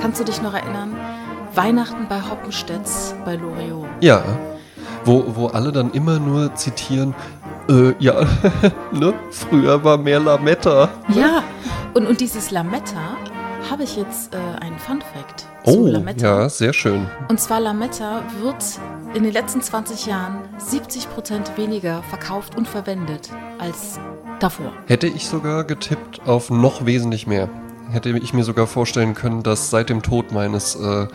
kannst du dich noch erinnern? Weihnachten bei Hoppenstedts bei Loriot. Ja. Wo, wo alle dann immer nur zitieren, äh, ja, ne? Früher war mehr Lametta. Ja, und, und dieses Lametta habe ich jetzt äh, einen Fun Fact Oh, zu Lametta. ja, sehr schön. Und zwar Lametta wird in den letzten 20 Jahren 70% weniger verkauft und verwendet als davor. Hätte ich sogar getippt auf noch wesentlich mehr. Hätte ich mir sogar vorstellen können, dass seit dem Tod meines äh,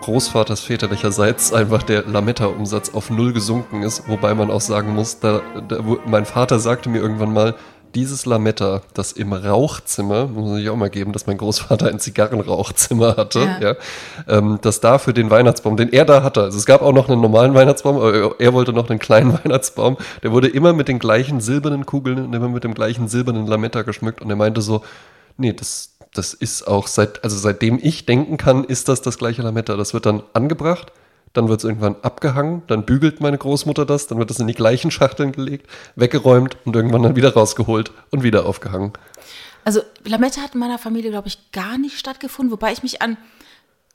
Großvaters väterlicherseits einfach der Lametta-Umsatz auf null gesunken ist. Wobei man auch sagen muss, da, da, mein Vater sagte mir irgendwann mal, dieses Lametta, das im Rauchzimmer, muss sich auch mal geben, dass mein Großvater ein Zigarrenrauchzimmer hatte, Ja. ja, ähm, dass da für den Weihnachtsbaum, den er da hatte, also es gab auch noch einen normalen Weihnachtsbaum, aber er wollte noch einen kleinen Weihnachtsbaum, der wurde immer mit den gleichen silbernen Kugeln und immer mit dem gleichen silbernen Lametta geschmückt und er meinte so, nee, das, das ist auch seit, also seitdem ich denken kann, ist das das gleiche Lametta. Das wird dann angebracht, dann wird es irgendwann abgehangen, dann bügelt meine Großmutter das, dann wird es in die gleichen Schachteln gelegt, weggeräumt und irgendwann dann wieder rausgeholt und wieder aufgehangen. Also Lametta hat in meiner Familie, glaube ich, gar nicht stattgefunden, wobei ich mich an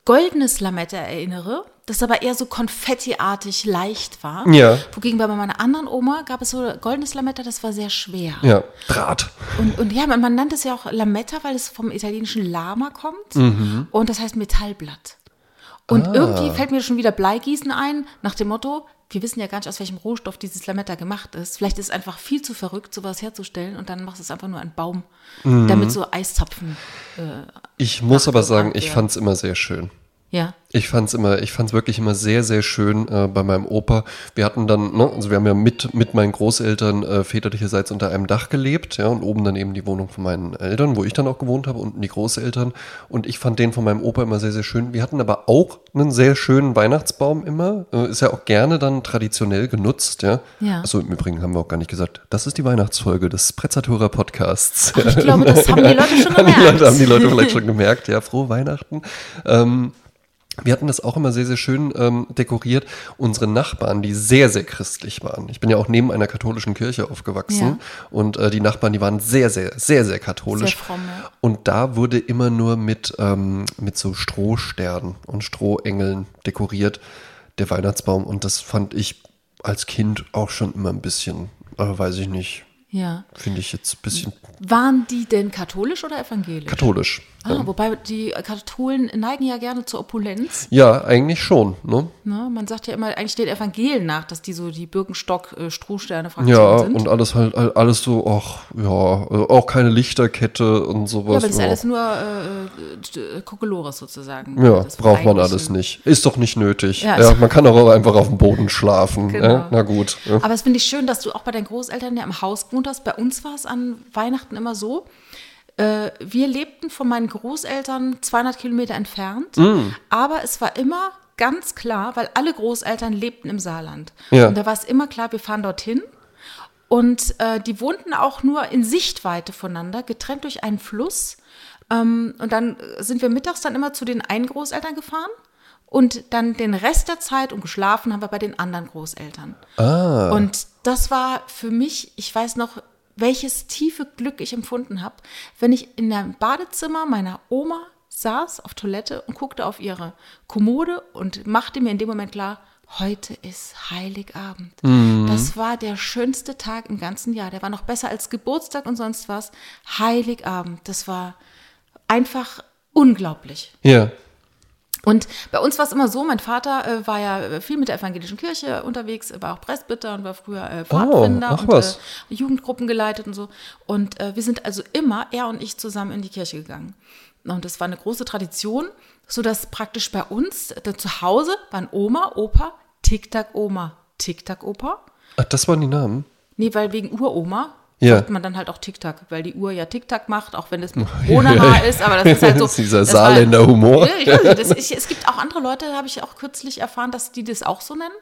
goldenes Lametta erinnere, das aber eher so konfettiartig leicht war. Ja. Wogegen bei meiner anderen Oma gab es so goldenes Lametta, das war sehr schwer. Ja, Draht. Und, und ja, man, man nannte es ja auch Lametta, weil es vom italienischen Lama kommt. Mhm. Und das heißt Metallblatt. Und irgendwie fällt mir schon wieder Bleigießen ein, nach dem Motto, wir wissen ja gar nicht, aus welchem Rohstoff dieses Lametta gemacht ist. Vielleicht ist es einfach viel zu verrückt, sowas herzustellen und dann machst du es einfach nur ein Baum, Mhm. damit so Eiszapfen. Ich muss aber sagen, ich fand es immer sehr schön. Ja. Ich fand's immer, ich fand's wirklich immer sehr, sehr schön äh, bei meinem Opa. Wir hatten dann, ne, also wir haben ja mit, mit meinen Großeltern äh, väterlicherseits unter einem Dach gelebt, ja, und oben dann eben die Wohnung von meinen Eltern, wo ich dann auch gewohnt habe, unten die Großeltern. Und ich fand den von meinem Opa immer sehr, sehr schön. Wir hatten aber auch einen sehr schönen Weihnachtsbaum immer. Äh, ist ja auch gerne dann traditionell genutzt, ja. Ja. Achso, im Übrigen haben wir auch gar nicht gesagt, das ist die Weihnachtsfolge des Prezzatura Podcasts. Ach, ich glaube, das haben die Leute schon Haben die gemerkt. Leute, haben die Leute vielleicht schon gemerkt, ja, frohe Weihnachten. Ähm, wir hatten das auch immer sehr, sehr schön ähm, dekoriert. Unsere Nachbarn, die sehr, sehr christlich waren. Ich bin ja auch neben einer katholischen Kirche aufgewachsen. Ja. Und äh, die Nachbarn, die waren sehr, sehr, sehr, sehr katholisch. Sehr fromm, ja. Und da wurde immer nur mit, ähm, mit so Strohsternen und Strohengeln dekoriert, der Weihnachtsbaum. Und das fand ich als Kind auch schon immer ein bisschen, äh, weiß ich nicht, Ja. finde ich jetzt ein bisschen Waren die denn katholisch oder evangelisch? katholisch. Ah, wobei die Katholen neigen ja gerne zur Opulenz. Ja, eigentlich schon. Ne? Ne? Man sagt ja immer eigentlich den Evangelien nach, dass die so die Birkenstock-Strohsterne-Fraktion Ja, sind. und alles halt, all- alles so, ach, ja, äh, auch keine Lichterkette und ja, sowas. aber das ist ja. alles nur äh, äh, Kokolores sozusagen. ja, Das braucht man alles nicht. Ist doch nicht nötig. Ja, Ja, also- man kann auch einfach auf dem Boden schlafen. Genau. Ja? Na gut. Ja. Aber es finde ich schön, dass du auch bei deinen Großeltern ja im Haus gewohnt hast. Bei uns war es an Weihnachten immer so. Äh, wir lebten von meinen Großeltern 200 Kilometer entfernt, Mm. aber es war immer ganz klar, weil alle Großeltern lebten im Saarland. Ja. Und da war es immer klar, wir fahren dorthin. Und äh, die wohnten auch nur in Sichtweite voneinander, getrennt durch einen Fluss. Ähm, und dann sind wir mittags dann immer zu den einen Großeltern gefahren und dann den Rest der Zeit und geschlafen haben wir bei den anderen Großeltern. Ah. Und das war für mich, ich weiß noch, welches tiefe Glück ich empfunden habe, wenn ich in dem Badezimmer meiner Oma saß auf Toilette und guckte auf ihre Kommode und machte mir in dem Moment klar, heute ist Heiligabend. Das war der schönste Tag im ganzen Jahr. Der war noch besser als Geburtstag und sonst was. Heiligabend, das war einfach unglaublich. Ja. Und bei uns war es immer so, mein Vater äh, war ja äh, viel mit der evangelischen Kirche unterwegs, er war auch Presbyter und war früher äh, Pfadfinder ach und was. Äh, Jugendgruppen geleitet und so. Und äh, wir sind also immer, er und ich, zusammen in die Kirche gegangen. Und das war eine große Tradition, sodass praktisch bei uns äh, zu Hause waren Oma, Opa, Tic-Tac-Oma, Tic-Tac-Opa. Ach, das waren die Namen. Nee, weil wegen Uroma Ja. sagt man dann halt auch Tic-Tac, weil die Uhr ja Tic-Tac macht, auch wenn es mit ohne Haar ist, aber das ist halt so. Das ist dieser das war- Saarländer Humor. Ja, ich das ist, es gibt auch andere Leute, habe ich auch kürzlich erfahren, dass die das auch so nennen.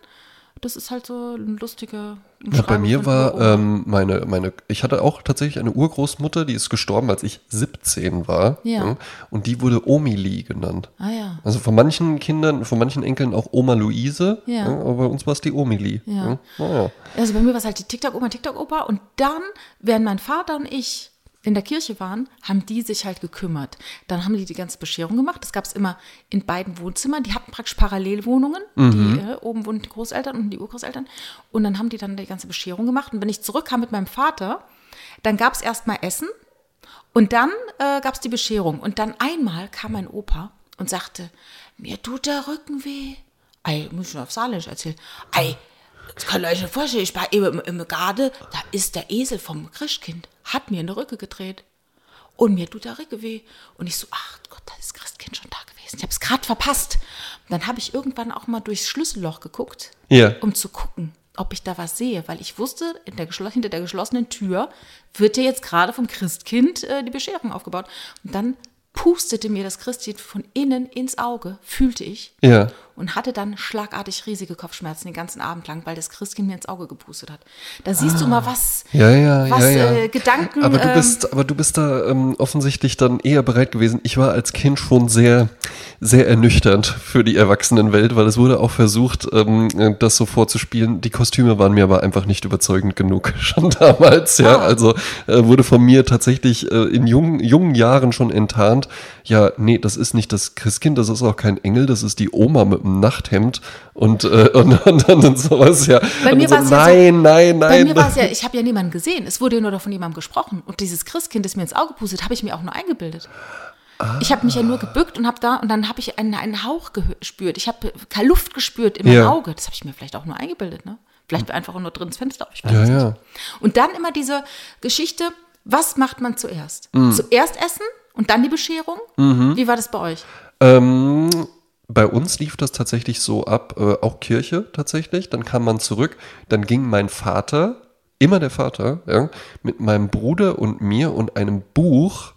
Das ist halt so eine lustige Ja, bei mir war ähm, meine, meine, ich hatte auch tatsächlich eine Urgroßmutter, die ist gestorben, als ich 17 war. Ja. Und die wurde Omili genannt. Ah ja. Also von manchen Kindern, von manchen Enkeln auch Oma Luise, Ja. aber bei uns war es die Omili. Ja. Naja. Also bei mir war es halt die TikTok-Oma, TikTok-Opa und dann wären mein Vater und ich in der Kirche waren, haben die sich halt gekümmert. Dann haben die die ganze Bescherung gemacht. Das gab es immer in beiden Wohnzimmern. Die hatten praktisch Parallelwohnungen. Die, äh, oben wohnen die Großeltern und die Urgroßeltern. Und dann haben die dann die ganze Bescherung gemacht. Und wenn ich zurückkam mit meinem Vater, dann gab es erstmal Essen und dann äh, gab es die Bescherung. Und dann einmal kam mein Opa und sagte, mir tut der Rücken weh. Ei, muss ich schon auf Saarländisch erzählen. Ei, das kann ihr euch vorstellen, ich war eben im, im Garde, da ist der Esel vom Christkind, hat mir in der Rücke gedreht. Und mir tut der Rücken weh. Und ich so, ach Gott, da ist Christkind schon da gewesen. Ich habe es gerade verpasst. Und dann habe ich irgendwann auch mal durchs Schlüsselloch geguckt, Ja. um zu gucken, ob ich da was sehe. Weil ich wusste, in der hinter der geschlossenen Tür wird ja jetzt gerade vom Christkind äh, die Bescherung aufgebaut. Und dann pustete mir das Christkind von innen ins Auge, fühlte ich Ja. Und hatte dann schlagartig riesige Kopfschmerzen den ganzen Abend lang, weil das Christkind mir ins Auge gepustet hat. Da siehst du mal, was, Ja, ja, was ja. Äh, Gedanken. Aber du ähm, bist, aber du bist da ähm, offensichtlich dann eher bereit gewesen. Ich war als Kind schon sehr, sehr ernüchternd für die Erwachsenenwelt, weil es wurde auch versucht, ähm, äh, das so vorzuspielen. Die Kostüme waren mir aber einfach nicht überzeugend genug schon damals. Ja, Ah. also äh, wurde von mir tatsächlich äh, in jungen, jungen Jahren schon enttarnt. Ja, nee, das ist nicht das Christkind, das ist auch kein Engel, das ist die Oma mit dem Nachthemd und äh, und, und, und, und sowas. Ja, Bei mir so, war's ja so- nein, nein, Bei nein. mir war es ja, ich habe ja niemanden gesehen. Es wurde ja nur von jemandem gesprochen. Und dieses Christkind, das mir ins Auge pustet, habe ich mir auch nur eingebildet. Ich habe mich ja nur gebückt und habe da und dann habe ich einen, einen Hauch gespürt. Ich habe keine Luft gespürt in meinem Ja. Auge. Das habe ich mir vielleicht auch nur eingebildet. Ne? Vielleicht einfach nur drin ins Fenster. Ich weiß Ja, es ja. nicht. Und dann immer diese Geschichte: Was macht man zuerst? Mhm. Zuerst essen und dann die Bescherung. Wie war das bei euch? Ähm, bei uns lief das tatsächlich so ab, äh, auch Kirche tatsächlich. Dann kam man zurück, dann ging mein Vater, immer der Vater, ja, mit meinem Bruder und mir und einem Buch,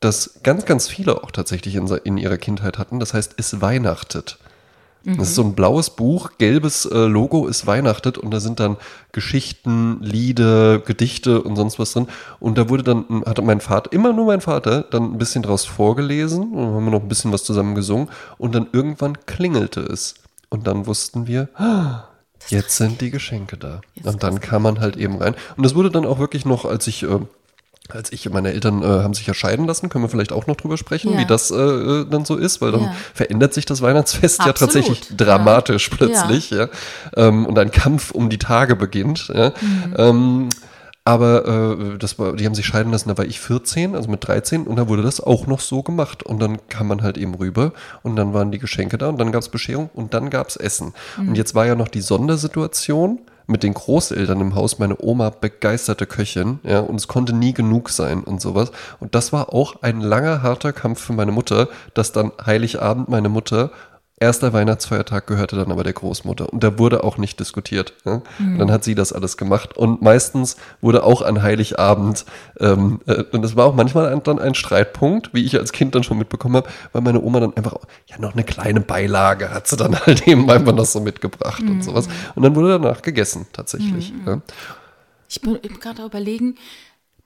das ganz, ganz viele auch tatsächlich in, in ihrer Kindheit hatten. Das heißt, es weihnachtet. Das ist so ein blaues Buch, gelbes äh, Logo ist weihnachtet und da sind dann Geschichten, Lieder, Gedichte und sonst was drin. Und da wurde dann, hatte mein Vater, immer nur mein Vater, dann ein bisschen draus vorgelesen und haben wir noch ein bisschen was zusammen gesungen und dann irgendwann klingelte es. Und dann wussten wir, ah, jetzt sind die Geschenke da. Jetzt Und dann kam man halt eben rein. Und das wurde dann auch wirklich noch, als ich äh, als ich, meine Eltern äh, haben sich ja scheiden lassen, können wir vielleicht auch noch drüber sprechen, Ja. wie das äh, äh, dann so ist, weil dann Ja. verändert sich das Weihnachtsfest ja Absolut. tatsächlich Ja. dramatisch plötzlich, ja. Ähm, und ein Kampf um die Tage beginnt. Ja. Mhm. Ähm, aber äh, das war, die haben sich scheiden lassen, da war ich 14, also mit 13, und da wurde das auch noch so gemacht. Und dann kam man halt eben rüber und dann waren die Geschenke da und dann gab es Bescherung und dann gab es Essen. Mhm. Und jetzt war ja noch die Sondersituation mit den Großeltern im Haus, meine Oma begeisterte Köchin, ja, und es konnte nie genug sein und sowas. Und das war auch ein langer, harter Kampf für meine Mutter, dass dann Heiligabend meine Mutter Erster Weihnachtsfeiertag gehörte dann aber der Großmutter und da wurde auch nicht diskutiert. Ja? Und dann hat sie das alles gemacht und meistens wurde auch an Heiligabend, ähm, äh, und das war auch manchmal ein, dann ein Streitpunkt, wie ich als Kind dann schon mitbekommen habe, weil meine Oma dann einfach, ja noch eine kleine Beilage hat sie dann halt eben einfach noch so mitgebracht und sowas. Und dann wurde danach gegessen tatsächlich. Ja? Ich bin eben gerade überlegen,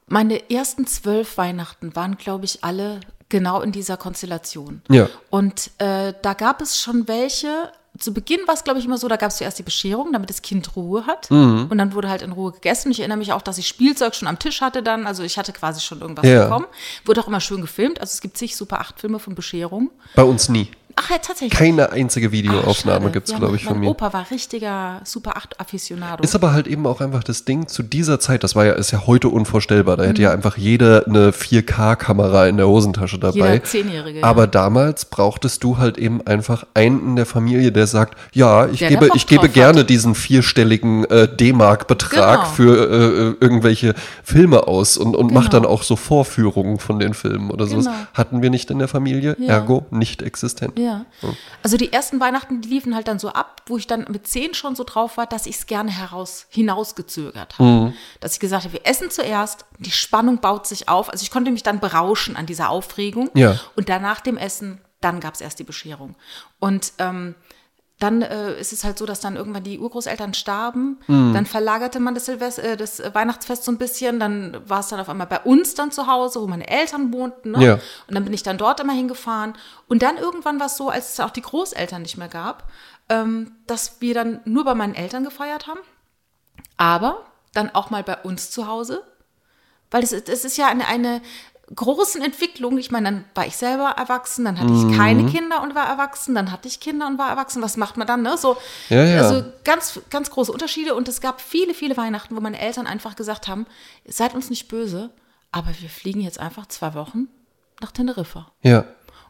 meine ersten zwölf Weihnachten waren, glaube ich, alle genau in dieser Konstellation. Ja. Und äh, da gab es schon welche. Zu Beginn war es, glaube ich, immer so, da gab es zuerst die Bescherung, damit das Kind Ruhe hat. Mhm. Und dann wurde halt in Ruhe gegessen. Ich erinnere mich auch, dass ich Spielzeug schon am Tisch hatte dann. Also ich hatte quasi schon irgendwas Ja. bekommen. Wurde auch immer schön gefilmt. Also es gibt zig Super 8 Filme von Bescherung. Bei uns nie. Ach ja, tatsächlich. Keine einzige Videoaufnahme gibt es, Ja, glaube ich, mein von mir. Opa war richtiger Super 8 Afficionado. Ist aber halt eben auch einfach das Ding zu dieser Zeit, das war ja, ist ja heute unvorstellbar. Da hätte ja einfach jeder eine 4K-Kamera in der Hosentasche dabei. Mhm. Jeder Zehnjährige, ja. Aber damals brauchtest du halt eben einfach einen in der Familie, der sagt, ja, ich Der gebe, ich gebe gerne diesen vierstelligen äh, D-Mark-Betrag Genau. für äh, irgendwelche Filme aus und, und macht Genau. dann auch so Vorführungen von den Filmen oder. Genau. Hatten wir nicht in der Familie, Ja. ergo nicht existent. Ja. Also die ersten Weihnachten, die liefen halt dann so ab, wo ich dann mit zehn schon so drauf war, dass ich es gerne heraus hinausgezögert habe. Mhm. Dass ich gesagt habe, wir essen zuerst, die Spannung baut sich auf. Also ich konnte mich dann berauschen an dieser Aufregung. Ja. Und danach dem Essen, dann gab es erst die Bescherung. Und ähm, dann äh, ist es halt so, dass dann irgendwann die Urgroßeltern starben. Mhm. Dann verlagerte man das, Silvester, äh, das Weihnachtsfest so ein bisschen. Dann war es dann auf einmal bei uns dann zu Hause, wo meine Eltern wohnten. Ne? Ja. Und dann bin ich dann dort immer hingefahren. Und dann irgendwann war es so, als es auch die Großeltern nicht mehr gab, ähm, dass wir dann nur bei meinen Eltern gefeiert haben. Aber dann auch mal bei uns zu Hause. Weil es, es ist ja eine, eine großen Entwicklung. Ich meine, dann war ich selber erwachsen, dann hatte ich keine Mhm. Kinder und war erwachsen, dann hatte ich Kinder und war erwachsen. Was macht man dann? Ne? So, Ja, ja. Also ganz, ganz große Unterschiede. Und es gab viele, viele Weihnachten, wo meine Eltern einfach gesagt haben, seid uns nicht böse, aber wir fliegen jetzt einfach zwei Wochen nach Teneriffa Ja.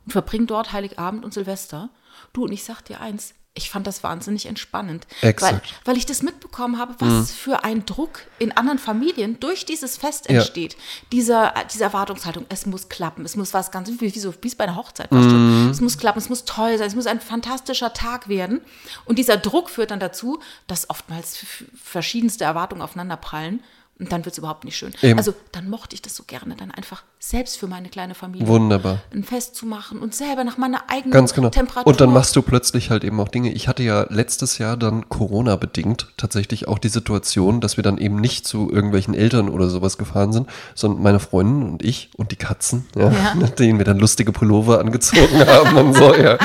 und verbringen dort Heiligabend und Silvester. Du, und ich sag dir eins, ich fand das wahnsinnig entspannend. Weil, weil ich das mitbekommen habe, was für ein Druck in anderen Familien durch dieses Fest Ja. entsteht. Dieser, diese Erwartungshaltung, es muss klappen, es muss was ganz, wie, wie, so, wie es bei einer Hochzeit schon. Es muss klappen, es muss toll sein, es muss ein fantastischer Tag werden. Und dieser Druck führt dann dazu, dass oftmals verschiedenste Erwartungen aufeinanderprallen. Und dann wird es überhaupt nicht schön. Eben. Also dann mochte ich das so gerne, dann einfach selbst für meine kleine Familie Wunderbar. ein Fest zu machen und selber nach meiner eigenen Ganz genau. Temperatur. Und dann machst du plötzlich halt eben auch Dinge. Ich hatte ja letztes Jahr dann Corona-bedingt tatsächlich auch die Situation, dass wir dann eben nicht zu irgendwelchen Eltern oder sowas gefahren sind, sondern meine Freundin und ich und die Katzen, ja, Ja. denen wir dann lustige Pullover angezogen haben und so, ja.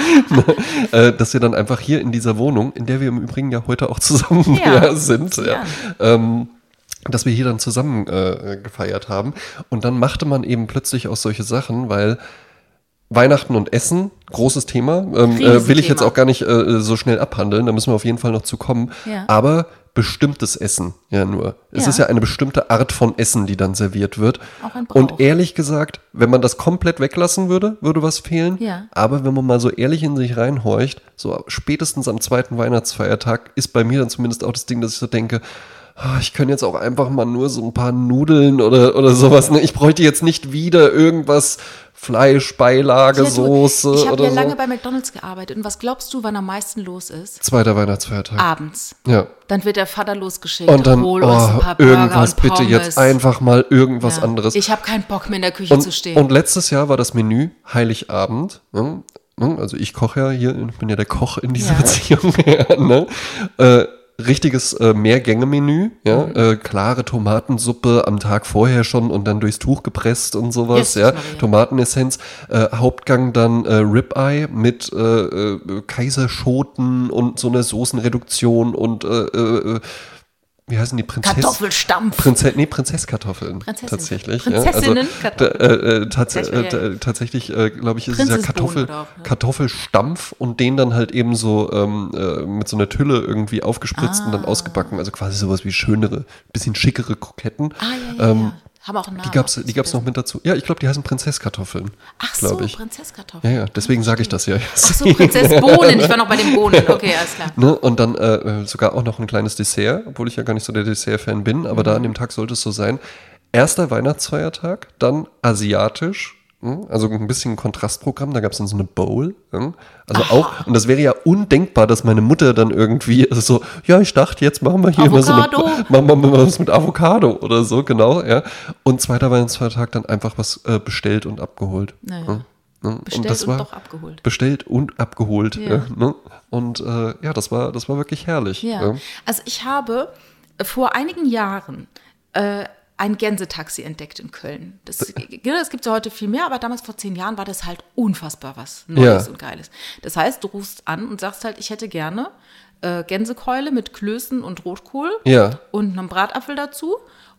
äh, dass wir dann einfach hier in dieser Wohnung, in der wir im Übrigen ja heute auch zusammen ja, sind, ja, ähm, dass wir hier dann zusammen äh, gefeiert haben. Und dann machte man eben plötzlich auch solche Sachen, weil Weihnachten und Essen, großes Thema, ähm, äh, will ich jetzt auch gar nicht äh, so schnell abhandeln, da müssen wir auf jeden Fall noch zu kommen. Ja. Aber bestimmtes Essen, ja nur. Es Ja. ist ja eine bestimmte Art von Essen, die dann serviert wird. Auch ein Brauch. Und ehrlich gesagt, wenn man das komplett weglassen würde, würde was fehlen. Ja. Aber wenn man mal so ehrlich in sich reinhorcht, so spätestens am zweiten Weihnachtsfeiertag ist bei mir dann zumindest auch das Ding, dass ich so denke, ich kann jetzt auch einfach mal nur so ein paar Nudeln oder, oder sowas. Ne? Ich bräuchte jetzt nicht wieder irgendwas Fleisch, Beilage, Ja, Soße Ich habe ja so. lange bei McDonalds gearbeitet. Und was glaubst du, wann am meisten los ist? Zweiter Weihnachtsfeiertag. Abends. Ja. Dann wird der Vater losgeschickt. Und dann hol uns ein oh, paar Burger irgendwas bitte jetzt einfach mal irgendwas Ja. anderes. Ich habe keinen Bock mehr in der Küche zu und, stehen. und letztes Jahr war das Menü Heiligabend. Ne? Ne? Also ich koche ja hier, ich bin ja der Koch in dieser Ja. Beziehung. ne? äh, richtiges äh, Mehrgänge-Menü, ja, Mhm. äh, klare Tomatensuppe am Tag vorher schon und dann durchs Tuch gepresst und sowas, Jesus ja. Tomatenessenz, äh, Hauptgang dann äh, Ribeye mit äh, äh, Kaiserschoten und so einer Soßenreduktion und äh, äh, wie heißen die Prinzess Kartoffelstampf. Prinze nee, Prinzesskartoffeln Prinzessin. tatsächlich. Prinzessinnen ja. also, äh, äh, tats äh, tatsächlich, glaube ich, ist es ja Kartoffel, auch, ne? Kartoffelstampf und den dann halt eben so ähm, äh, mit so einer Tülle irgendwie aufgespritzt und Ah. dann ausgebacken. Also quasi sowas wie schönere, bisschen schickere Kroketten. Ah, ja, ja, Ähm, ja. Haben auch einen Namen. Die gab's, die gab's noch mit dazu. Ja, ich glaube, die heißen Prinzesskartoffeln. Ach so, ich. Prinzesskartoffeln. Ja, ja, deswegen sage ich das ja. Ach so, Prinzessbohnen. Ich war noch bei den Bohnen. Okay, alles klar. Ne? Und dann äh, sogar auch noch ein kleines Dessert, obwohl ich ja gar nicht so der Dessert-Fan bin, aber Mhm. da an dem Tag sollte es so sein. Erster Weihnachtsfeiertag, dann asiatisch? Also ein bisschen ein Kontrastprogramm, da gab es dann so eine Bowl. hm? Also auch, und das wäre ja undenkbar, dass meine Mutter dann irgendwie also so, ja, ich dachte, jetzt machen wir hier mal so eine, Avocado. machen wir mal was mit Avocado oder so, genau, ja. Und zweiter Weihnachtsfeiertag dann einfach was äh, bestellt und abgeholt. Naja. hm? Ne? Bestellt das und war- doch abgeholt. bestellt und abgeholt. Ja. Ja. ne? Und äh, ja, das war, das war wirklich herrlich. Ja. Also ich habe vor einigen Jahren äh, ein Gänsetaxi entdeckt in Köln. Das, genau, das gibt es ja heute viel mehr, aber damals vor zehn Jahren war das halt unfassbar was Neues Ja. und Geiles. Das heißt, du rufst an und sagst halt, ich hätte gerne äh, Gänsekeule mit Klößen und Rotkohl Ja. und einem Bratapfel dazu.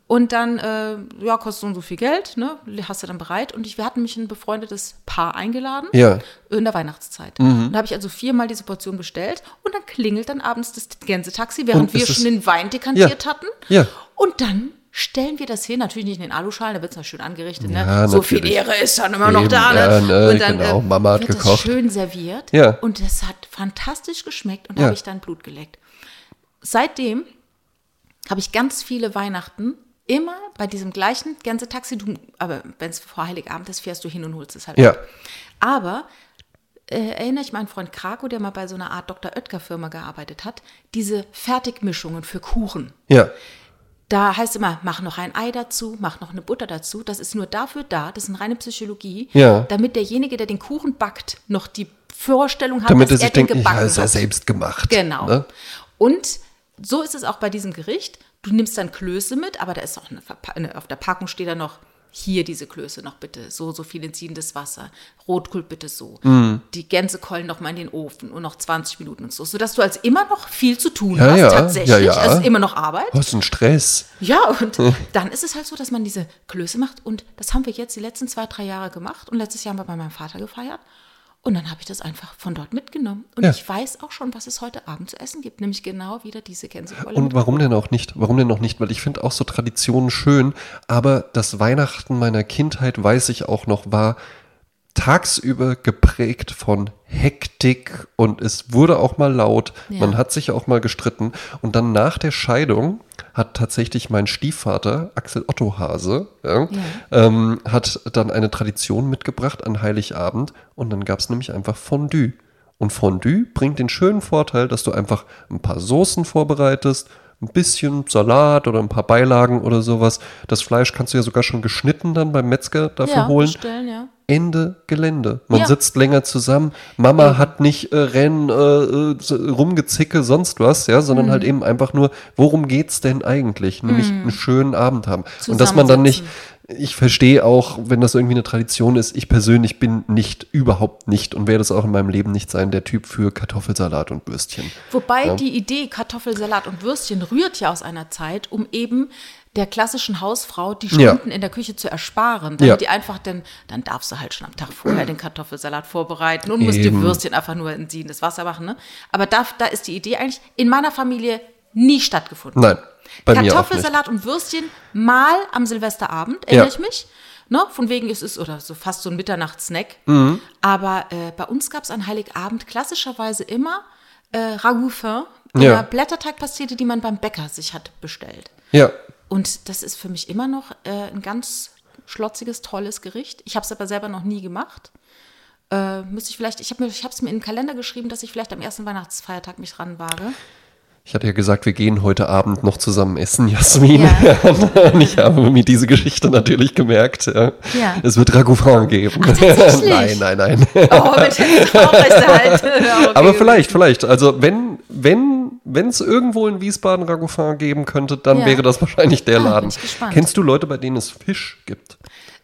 Und dann, äh, ja, kostet so und so viel Geld, ne? Hast du dann bereit. Und ich, wir hatten mich ein befreundetes Paar eingeladen Ja. in der Weihnachtszeit. Mhm. Und da habe ich also viermal diese Portion bestellt und dann klingelt dann abends das Gänsetaxi, während wir schon den Wein dekantiert Ja. hatten. Ja. Und dann stellen wir das hin, natürlich nicht in den Aluschalen, da wird es noch schön angerichtet. Ja, ne? So viel. Ehre ist dann immer noch Eben, da. Ne? ja, ne, und dann genau, Mama hat wird das gekocht. schön serviert. Ja. Und es hat fantastisch geschmeckt und da Ja. habe ich dann Blut geleckt. Seitdem habe ich ganz viele Weihnachten immer bei diesem gleichen Gänsetaxi, du, aber wenn es vor Heiligabend ist, fährst du hin und holst es halt Ja. ab. Aber äh, erinnere ich meinen Freund Krako, der mal bei so einer Art Dr. Oetker-Firma gearbeitet hat, diese Fertigmischungen für Kuchen. Ja. Da heißt immer, mach noch ein Ei dazu, mach noch eine Butter dazu. Das ist nur dafür da, das ist eine reine Psychologie, Ja. damit derjenige, der den Kuchen backt, noch die Vorstellung hat, Damit er dass er sich den denkt, gebacken ja, ist hat. selbst gemacht. Genau. Ne? Und so ist es auch bei diesem Gericht. Du nimmst dann Klöße mit, aber da ist auch eine, Verpa eine auf der Packung steht da noch hier diese Klöße noch bitte, so, so viel entziehendes Wasser, Rotkohl bitte so, Mhm. die Gänsekeulen noch mal in den Ofen und noch 20 Minuten und so, sodass du als immer noch viel zu tun Ja, hast, ja, tatsächlich, ja, ja. also immer noch Arbeit. Was ein Stress. Ja, und dann ist es halt so, dass man diese Klöße macht und das haben wir jetzt die letzten zwei, drei Jahre gemacht und letztes Jahr haben wir bei meinem Vater gefeiert und dann habe ich das einfach von dort mitgenommen und Ja. ich weiß auch schon, was es heute Abend zu essen gibt, nämlich genau wieder diese Gänsekeule. Und warum denn auch nicht? Warum denn auch nicht? Weil ich finde auch so Traditionen schön, aber das Weihnachten meiner Kindheit, weiß ich auch noch, war tagsüber geprägt von Hektik und es wurde auch mal laut, Ja. man hat sich auch mal gestritten und dann nach der Scheidung hat tatsächlich mein Stiefvater, Axel Otto Hase, ja, ähm, hat dann eine Tradition mitgebracht an Heiligabend und dann gab es nämlich einfach Fondue. Und Fondue bringt den schönen Vorteil, dass du einfach ein paar Soßen vorbereitest, ein bisschen Salat oder ein paar Beilagen oder sowas. Das Fleisch kannst du ja sogar schon geschnitten dann beim Metzger dafür ja, holen. bestellen, ja. Ende Gelände. Man Ja. sitzt länger zusammen. Mama hat nicht äh, Rennen, äh, rumgezicke, sonst was, ja, Mhm. sondern halt eben einfach nur, worum geht's denn eigentlich? Nämlich einen schönen Abend haben. Und dass man dann nicht, ich verstehe auch, wenn das irgendwie eine Tradition ist, ich persönlich bin nicht, überhaupt nicht und werde es auch in meinem Leben nicht sein, der Typ für Kartoffelsalat und Würstchen. Wobei die Idee Kartoffelsalat und Würstchen rührt ja aus einer Zeit, um eben der klassischen Hausfrau die Ja. Stunden in der Küche zu ersparen. Damit Ja. die einfach denn, dann darfst du halt schon am Tag vorher den Kartoffelsalat vorbereiten und musst die Eben. Würstchen einfach nur in siedendes Wasser machen. Ne? Aber da, da ist die Idee eigentlich in meiner Familie nie stattgefunden. Nein, bei. Kartoffelsalat und Würstchen mal am Silvesterabend, erinnere Ja. ich mich. Ne? Von wegen ist es oder so fast so ein Mitternachtssnack. Mhm. Aber äh, bei uns gab es an Heiligabend klassischerweise immer äh, Ragout fin, Ja. Blätterteigpastete, die man beim Bäcker sich hat bestellt. Ja, Und das ist für mich immer noch äh, ein ganz schlotziges, tolles Gericht. Ich habe es aber selber noch nie gemacht. Äh, müsste ich vielleicht, ich habe es mir in den Kalender geschrieben, dass ich vielleicht am ersten Weihnachtsfeiertag mich ranwage. Ich hatte ja gesagt, wir gehen heute Abend noch zusammen essen, Jasmin. Ja. Und ich habe mir diese Geschichte natürlich gemerkt. Ja. Ja. Es wird Ragoufin geben. tatsächlich? nein, nein, nein. Oh, mit. Ja, okay, Aber vielleicht, vielleicht. Also wenn wenn wenn es irgendwo in Wiesbaden Ragoufin geben könnte, dann Ja. wäre das wahrscheinlich der Ah, Laden. gespannt. Kennst du Leute, bei denen es Fisch gibt?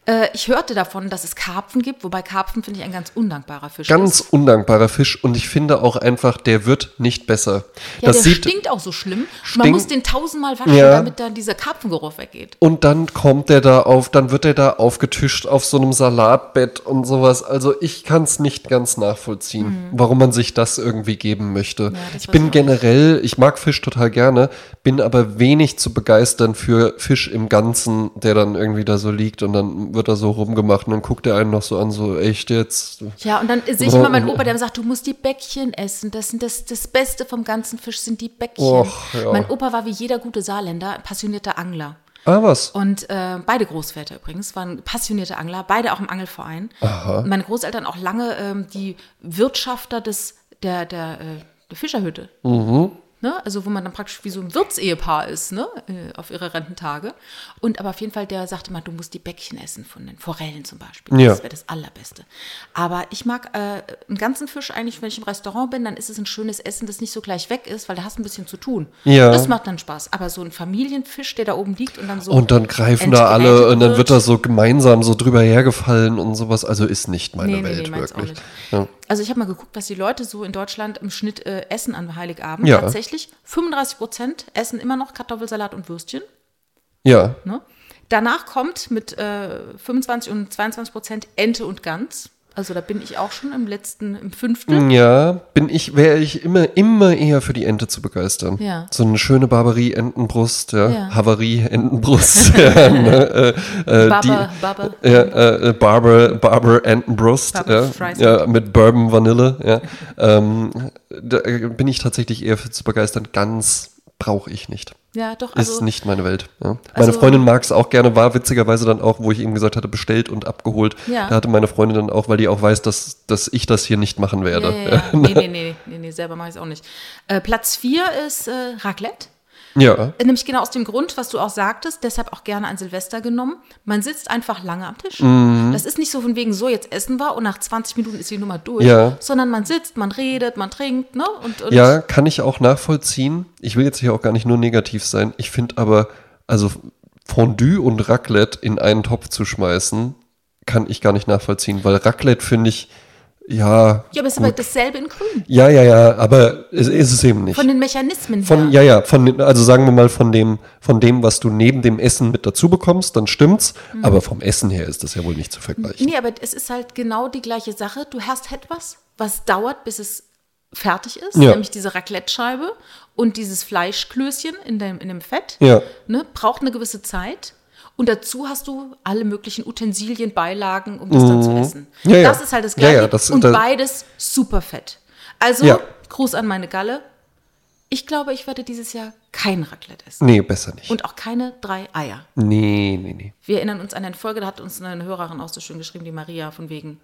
Äh, ich hörte davon, dass es Karpfen gibt, wobei Karpfen finde ich ein ganz undankbarer Fisch Ganz ist. undankbarer Fisch und ich finde auch einfach, der wird nicht besser. Ja, das der sieht stinkt auch so schlimm. Man Stink- muss den tausendmal waschen, Ja. damit dann dieser Karpfengeruch weggeht. Und dann kommt der da auf, dann wird der da aufgetischt auf so einem Salatbett und sowas. Also ich kann es nicht ganz nachvollziehen, warum man sich das irgendwie geben möchte. Mhm. das ich bin ich generell, ich mag Fisch total gerne, bin aber wenig zu begeistern für Fisch im Ganzen, der dann irgendwie da so liegt und dann wird er so rumgemacht und dann guckt er einen noch so an, so echt jetzt. Ja, und dann sehe ich immer meinen Opa, der sagt, du musst die Bäckchen essen. Das, sind das, das Beste vom ganzen Fisch sind die Bäckchen. Och, ja. Mein Opa war wie jeder gute Saarländer ein passionierter Angler. Ah, was? Und äh, beide Großväter übrigens waren passionierte Angler, beide auch im Angelverein. Und meine Großeltern auch lange ähm, die Wirtschafter des, der, der, äh, der Fischerhütte. Ne? Also wo man dann praktisch wie so ein Wirtsehepaar ist, ne? äh, auf ihre Rententage. Und aber auf jeden Fall, der sagte mal, du musst die Bäckchen essen von den Forellen zum Beispiel. Ja. Das wäre das Allerbeste. Aber ich mag äh, einen ganzen Fisch eigentlich, wenn ich im Restaurant bin, dann ist es ein schönes Essen, das nicht so gleich weg ist, weil da hast du ein bisschen zu tun. Ja. Das macht dann Spaß. Aber so ein Familienfisch, der da oben liegt und dann so. Und dann greifen da alle und dann wird da so gemeinsam so drüber hergefallen und sowas. Also ist nicht meine Nee, nee, Welt nee, auch wirklich. Ja. Also ich habe mal geguckt, was die Leute so in Deutschland im Schnitt äh, essen an Heiligabend. Ja. Tatsächlich 35 Prozent essen immer noch Kartoffelsalat und Würstchen. ja, Ne? Danach kommt mit äh, 25 und 22 Prozent Ente und Gans. Also da bin ich auch schon im letzten, im Fünftel. Ja, bin ich, wäre ich immer, immer eher für die Ente zu begeistern. Ja. So eine schöne Barbarie-Entenbrust, ja. Ja. Havarie-Entenbrust. ja, ne, äh, äh, Barber, die, Barber. Ja, äh, äh, Barber, Barber Entenbrust, Barber ja, ja, mit Bourbon Vanille, ja. Ähm, da äh, bin ich tatsächlich eher für zu begeistern. Ganz brauche ich nicht. Ja, doch. Ist Also, nicht meine Welt. Ja. Meine Also- Freundin mag es auch gerne, war witzigerweise dann auch, wo ich ihm gesagt hatte, bestellt und abgeholt. Ja. Da hatte meine Freundin dann auch, weil die auch weiß, dass, dass ich das hier nicht machen werde. ja, ja, ja. Nee, nee, nee, nee, nee, selber mache ich es auch nicht. Äh, Platz 4 ist äh, Raclette. Ja, Nämlich genau aus dem Grund, was du auch sagtest, deshalb auch gerne an Silvester genommen. Man sitzt einfach lange am Tisch. Mhm. Das ist nicht so von wegen so, jetzt essen wir und nach 20 Minuten ist die Nummer durch, Ja. sondern man sitzt, man redet, man trinkt, ne? Und, und ja, kann ich auch nachvollziehen. Ich will jetzt hier auch gar nicht nur negativ sein. Ich finde aber, also Fondue und Raclette in einen Topf zu schmeißen, kann ich gar nicht nachvollziehen, weil Raclette finde ich, ja. Ja, aber es ist aber dasselbe in Grün. Ja, ja, ja, aber es ist es eben nicht. Von den Mechanismen Von, her. ja, ja, von, also sagen wir mal von dem, von dem, was du neben dem Essen mit dazu bekommst, dann stimmt's. Mhm. Aber vom Essen her ist das ja wohl nicht zu vergleichen. Nee, aber es ist halt genau die gleiche Sache. Du hast etwas, was dauert, bis es fertig ist, Ja. nämlich diese Raclette-Scheibe und dieses Fleischklößchen in dem, in dem Fett. Ja. Ne, braucht eine gewisse Zeit. Und dazu hast du alle möglichen Utensilien, Beilagen, um das dann zu essen. Mhm. Ja, ja. Das ist halt das Ja, Gleiche. ja, das- und da- beides super fett. Also, Ja. Gruß an meine Galle. Ich glaube, ich werde dieses Jahr kein Raclette essen. Nee, besser nicht. Und auch keine drei Eier. nee, nee, nee. Wir erinnern uns an eine Folge, da hat uns eine Hörerin auch so schön geschrieben, die Maria, von wegen,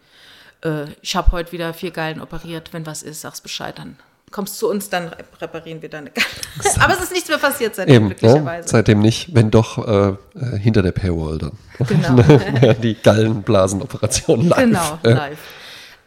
äh, ich habe heute wieder vier Geilen operiert, wenn was ist, sag's Bescheid, dann kommst zu uns, dann rep- reparieren wir deine Geile. Aber es ist nichts mehr passiert seitdem, Eben, ja, glücklicherweise. seitdem nicht, wenn doch äh, äh, hinter der Paywall dann. Genau. Ja, die Gallenblasenoperation live. genau, Äh, live.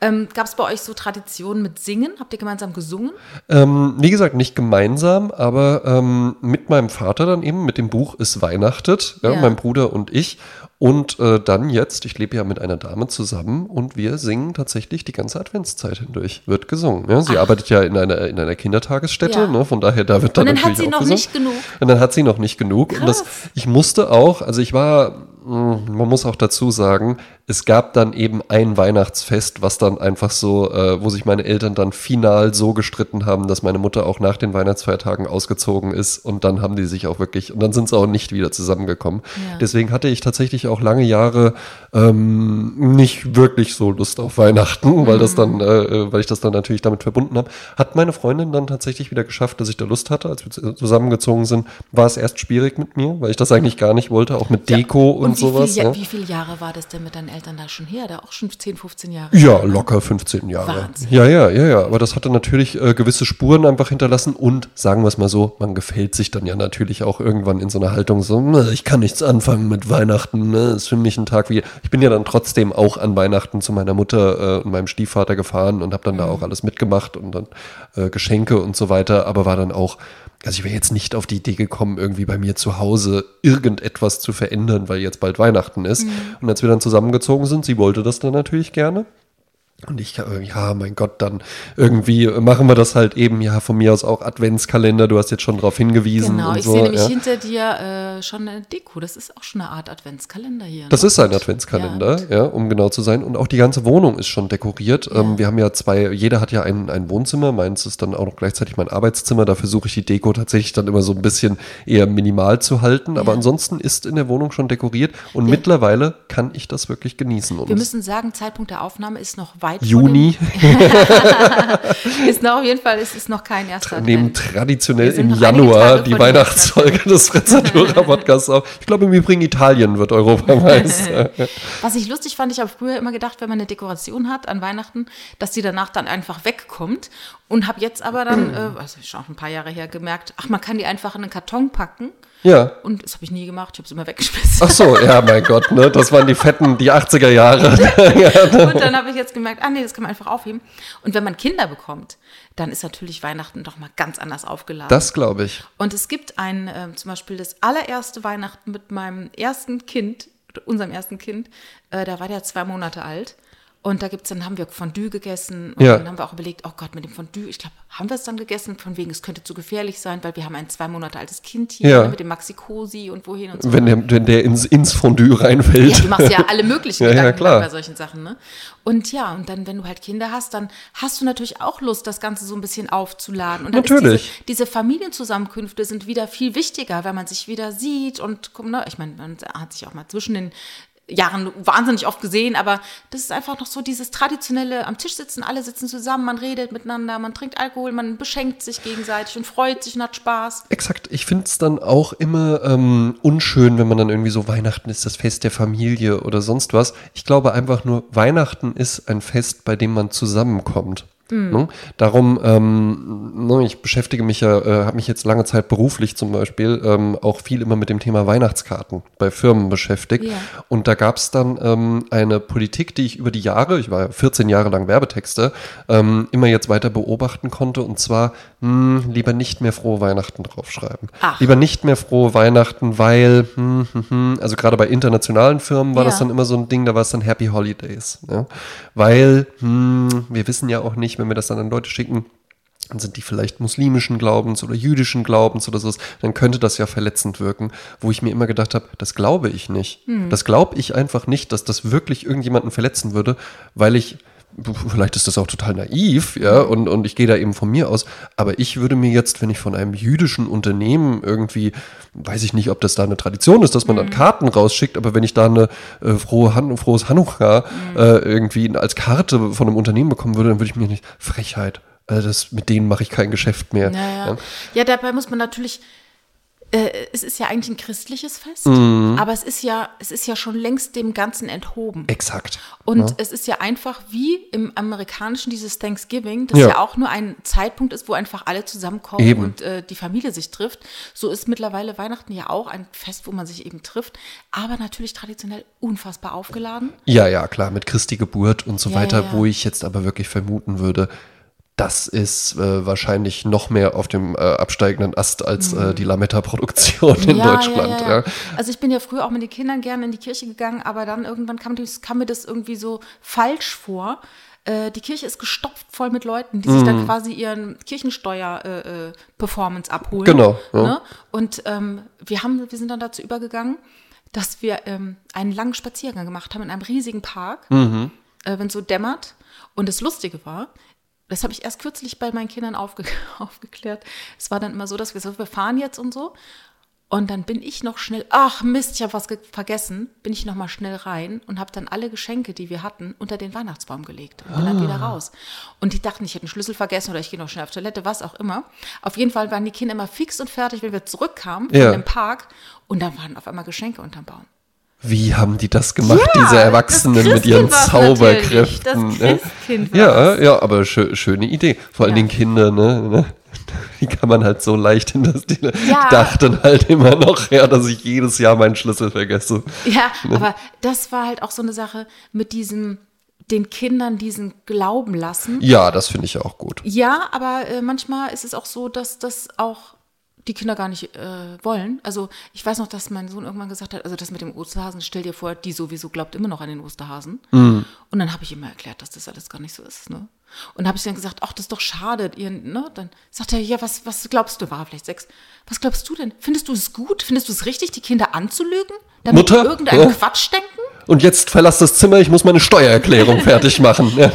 Ähm, Gab es bei euch so Traditionen mit Singen? Habt ihr gemeinsam gesungen? Ähm, wie gesagt, nicht gemeinsam, aber ähm, mit meinem Vater dann eben, mit dem Buch Es Weihnachtet, ja, Ja. mein Bruder und ich. Und äh, dann jetzt, ich lebe ja mit einer Dame zusammen und wir singen tatsächlich die ganze Adventszeit hindurch. Wird gesungen. Ja? Sie arbeitet ja in einer, in einer Kindertagesstätte, Ja. ne? von daher da wird dann Und dann hat sie noch gesungen. nicht genug. Und dann hat sie noch nicht genug. Und das, Krass. ich musste auch, also ich war, mh, man muss auch dazu sagen, es gab dann eben ein Weihnachtsfest, was dann einfach so, äh, wo sich meine Eltern dann final so gestritten haben, dass meine Mutter auch nach den Weihnachtsfeiertagen ausgezogen ist und dann haben die sich auch wirklich, und dann sind sie auch nicht wieder zusammengekommen. Ja. Deswegen hatte ich tatsächlich auch lange Jahre ähm, nicht wirklich so Lust auf Weihnachten, weil das dann, äh, weil ich das dann natürlich damit verbunden habe. Hat meine Freundin dann tatsächlich wieder geschafft, dass ich da Lust hatte, als wir zu- zusammengezogen sind, war es erst schwierig mit mir, weil ich das eigentlich gar nicht wollte, auch mit Deko und, wie, sowas. viel, ja. wie viele Jahre war das denn mit deinen Eltern da schon her? Da auch schon 10, 15 Jahre? Ja, locker 15 Jahre. Wahnsinn. Ja, ja, ja, ja. Aber das hatte natürlich äh, gewisse Spuren einfach hinterlassen und sagen wir es mal so, man gefällt sich dann ja natürlich auch irgendwann in so einer Haltung so, "Ne, ich kann nichts anfangen mit Weihnachten, ne? ist für mich ein Tag wie. Ich bin ja dann trotzdem auch an Weihnachten zu meiner Mutter äh, und meinem Stiefvater gefahren und habe dann da auch alles mitgemacht und dann äh, Geschenke und so weiter, aber war dann auch. Also ich wäre jetzt nicht auf die Idee gekommen, irgendwie bei mir zu Hause irgendetwas zu verändern, weil jetzt bald Weihnachten ist. Und als wir dann zusammengezogen sind, sie wollte das dann natürlich gerne. Und ich, äh, ja, mein Gott, dann irgendwie machen wir das halt eben, ja, von mir aus auch Adventskalender, du hast jetzt schon darauf hingewiesen. Genau, ich so, sehe nämlich ja. hinter dir äh, schon eine Deko. Das ist auch schon eine Art Adventskalender hier. Das ne? ist ein Adventskalender, Ja. ja, um genau zu sein. Und auch die ganze Wohnung ist schon dekoriert. Ähm, wir haben ja zwei, jeder hat ja ein, ein Wohnzimmer. Meins ist dann auch noch gleichzeitig mein Arbeitszimmer. Da versuche ich die Deko tatsächlich dann immer so ein bisschen eher minimal zu halten. Aber Ja. ansonsten ist in der Wohnung schon dekoriert. Und mittlerweile kann ich das wirklich genießen. Und Wir müssen sagen, Zeitpunkt der Aufnahme ist noch weit Juni vor dem, ist noch auf jeden Fall, es ist noch kein erster nehmen Advent. traditionell Wir sind im Januar die Weihnachtsfolge des Frezzatura Podcasts auf. Ich glaube im Übrigen Italien wird Europameister. Was ich lustig fand, ich habe früher immer gedacht, wenn man eine Dekoration hat an Weihnachten, dass die danach dann einfach wegkommt. Und habe jetzt aber dann, äh, also schon auch ein paar Jahre her, gemerkt, ach, man kann die einfach in einen Karton packen. Ja. Und das habe ich nie gemacht, ich habe es immer weggeschmissen. Ach so, ja, mein Gott, ne? Das waren die fetten, die 80er Jahre. Und dann habe ich jetzt gemerkt, ah nee, das kann man einfach aufheben. Und wenn man Kinder bekommt, dann ist natürlich Weihnachten doch mal ganz anders aufgeladen. Das glaube ich. Und es gibt ein, ähm, zum Beispiel das allererste Weihnachten mit meinem ersten Kind, unserem ersten Kind, äh, da war der zwei Monate alt. Und da gibt's dann, haben wir Fondue gegessen und Ja. dann haben wir auch überlegt, oh Gott, mit dem Fondue, ich glaube, haben wir es dann gegessen, von wegen, es könnte zu gefährlich sein, weil wir haben ein zwei Monate altes Kind hier Ja. ne, mit dem Maxi-Cosi und wohin und so. Wenn der, wenn der ins, ins Fondue Ja, reinfällt. du machst ja alle möglichen Ja, ja, Gedanken klar. bei solchen Sachen, ne? Und ja, und dann, wenn du halt Kinder hast, dann hast du natürlich auch Lust, das Ganze so ein bisschen aufzuladen. Und dann Natürlich. Diese, diese Familienzusammenkünfte sind wieder viel wichtiger, weil man sich wieder sieht und guck, ne, ich meine, man hat sich auch mal zwischen den Jahren wahnsinnig oft gesehen, aber das ist einfach noch so dieses traditionelle am Tisch sitzen, alle sitzen zusammen, man redet miteinander, man trinkt Alkohol, man beschenkt sich gegenseitig und freut sich und hat Spaß. Exakt. Ich finde es dann auch immer ähm, unschön, wenn man dann irgendwie so Weihnachten ist das Fest der Familie oder sonst was. Ich glaube einfach nur, Weihnachten ist ein Fest, bei dem man zusammenkommt. Ne? Darum, ähm, ne, ich beschäftige mich ja, äh, habe mich jetzt lange Zeit beruflich zum Beispiel ähm, auch viel immer mit dem Thema Weihnachtskarten bei Firmen beschäftigt. Ja. Und da gab es dann ähm, eine Politik, die ich über die Jahre, ich war ja 14 Jahre lang Werbetexter, ähm, immer jetzt weiter beobachten konnte. Und zwar mh, lieber nicht mehr frohe Weihnachten draufschreiben. Ach. Lieber nicht mehr frohe Weihnachten, weil, hm, hm, hm, also gerade bei internationalen Firmen war Ja. das dann immer so ein Ding, da war es dann Happy Holidays. Ja? Weil hm, wir wissen ja auch nicht, wenn wir das dann an Leute schicken, dann sind die vielleicht muslimischen Glaubens oder jüdischen Glaubens oder so, dann könnte das ja verletzend wirken, wo ich mir immer gedacht habe, das glaube ich nicht. Das glaube ich einfach nicht, dass das wirklich irgendjemanden verletzen würde, weil ich, vielleicht ist das auch total naiv, ja, und, und ich gehe da eben von mir aus, aber ich würde mir jetzt, wenn ich von einem jüdischen Unternehmen irgendwie, weiß ich nicht, ob das da eine Tradition ist, dass man dann Karten rausschickt, aber wenn ich da eine äh, frohe Han frohes Hanukkah äh, irgendwie als Karte von einem Unternehmen bekommen würde, dann würde ich mir nicht, Frechheit. Also das, mit denen mache ich kein Geschäft mehr. Ja, ja. Ja. ja, dabei muss man natürlich, äh, es ist ja eigentlich ein christliches Fest, Mhm. aber es ist ja, es ist ja schon längst dem Ganzen enthoben. Exakt. Und es ist ja einfach wie im Amerikanischen dieses Thanksgiving, das Ja. ja. auch nur ein Zeitpunkt ist, wo einfach alle zusammenkommen Eben. und äh, die Familie sich trifft. So ist mittlerweile Weihnachten ja auch ein Fest, wo man sich eben trifft, aber natürlich traditionell unfassbar aufgeladen. Ja, ja, klar, mit Christi Geburt und so Ja, weiter, ja, ja. wo ich jetzt aber wirklich vermuten würde, das ist äh, wahrscheinlich noch mehr auf dem äh, absteigenden Ast als äh, die Lametta-Produktion in Mhm. Ja, Deutschland. Ja, Ja, Also ich bin ja früher auch mit den Kindern gerne in die Kirche gegangen, aber dann irgendwann kam, das, kam mir das irgendwie so falsch vor. Äh, die Kirche ist gestopft voll mit Leuten, die sich dann quasi ihren Kirchensteuer-Performance abholen. Genau. Ne? Und ähm, wir, haben, wir sind dann dazu übergegangen, dass wir ähm, einen langen Spaziergang gemacht haben in einem riesigen Park, Mhm. äh, wenn es so dämmert. Und das Lustige war, das habe ich erst kürzlich bei meinen Kindern aufge aufgeklärt. Es war dann immer so, dass wir so, wir fahren jetzt und so. Und dann bin ich noch schnell, ach Mist, ich habe was ge- vergessen, bin ich noch mal schnell rein und habe dann alle Geschenke, die wir hatten, unter den Weihnachtsbaum gelegt und bin dann wieder raus. Und die dachten, ich hätte einen Schlüssel vergessen oder ich gehe noch schnell auf Toilette, was auch immer. Auf jeden Fall waren die Kinder immer fix und fertig, wenn wir zurückkamen Ja. von dem Park und da waren auf einmal Geschenke unterm Baum. Wie haben die das gemacht, Ja, diese Erwachsenen mit ihren Zauberkräften? ne? Ja, ja, aber schö schöne Idee. Vor allen Ja. Dingen Kinder, ne? ne? Wie kann man halt so leicht in das? Die Ja. dachten halt immer noch, ja, dass ich jedes Jahr meinen Schlüssel vergesse. Ja, aber das war halt auch so eine Sache mit diesem, den Kindern diesen Glauben lassen. Ja, das finde ich auch gut. Ja, aber äh, manchmal ist es auch so, dass das auch die Kinder gar nicht äh, wollen. Also ich weiß noch, dass mein Sohn irgendwann gesagt hat, also das mit dem Osterhasen, stell dir vor, die sowieso glaubt immer noch an den Osterhasen. Und dann habe ich ihm erklärt, dass das alles gar nicht so ist. Ne? Und habe ich dann gesagt, ach, das ist doch schade. Ihr, ne? Dann sagt er, ja, was, was glaubst du? War vielleicht sechs. Was glaubst du denn? Findest du es gut? Findest du es richtig, die Kinder anzulügen? Damit Mutter? die irgendeinen Ja. Quatsch denken? Und jetzt verlass das Zimmer, ich muss meine Steuererklärung fertig machen. Ja.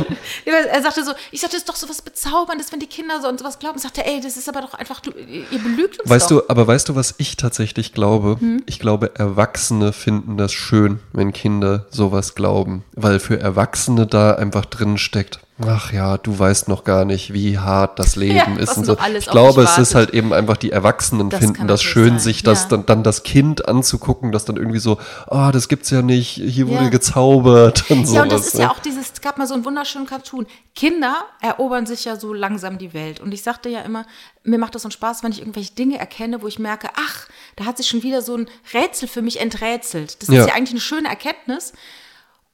Er sagte so, ich sagte, das ist doch so was Bezauberndes, wenn die Kinder so und sowas glauben. Sagte, ey, das ist aber doch einfach, du, ihr belügt uns Weißt doch. du, aber weißt du, was ich tatsächlich glaube? Hm? Ich glaube, Erwachsene finden das schön, wenn Kinder sowas glauben. Weil für Erwachsene da einfach drin steckt, ach ja, du weißt noch gar nicht, wie hart das Leben Ja, ist und so. Ich glaube, es ist halt eben einfach, die Erwachsenen Das finden das schön, sein, sich das ja. dann, dann das Kind anzugucken, das dann irgendwie so, ah, das gibt's ja nicht, hier wurde Ja. gezaubert und sowas. Ja, und das ist ne? ja auch dieses, es gab mal so einen wunderschönen Cartoon. Kinder erobern sich ja so langsam die Welt. Und ich sagte ja immer, mir macht das so einen Spaß, wenn ich irgendwelche Dinge erkenne, wo ich merke, ach, da hat sich schon wieder so ein Rätsel für mich enträtselt. Das ist ja eigentlich eine schöne Erkenntnis.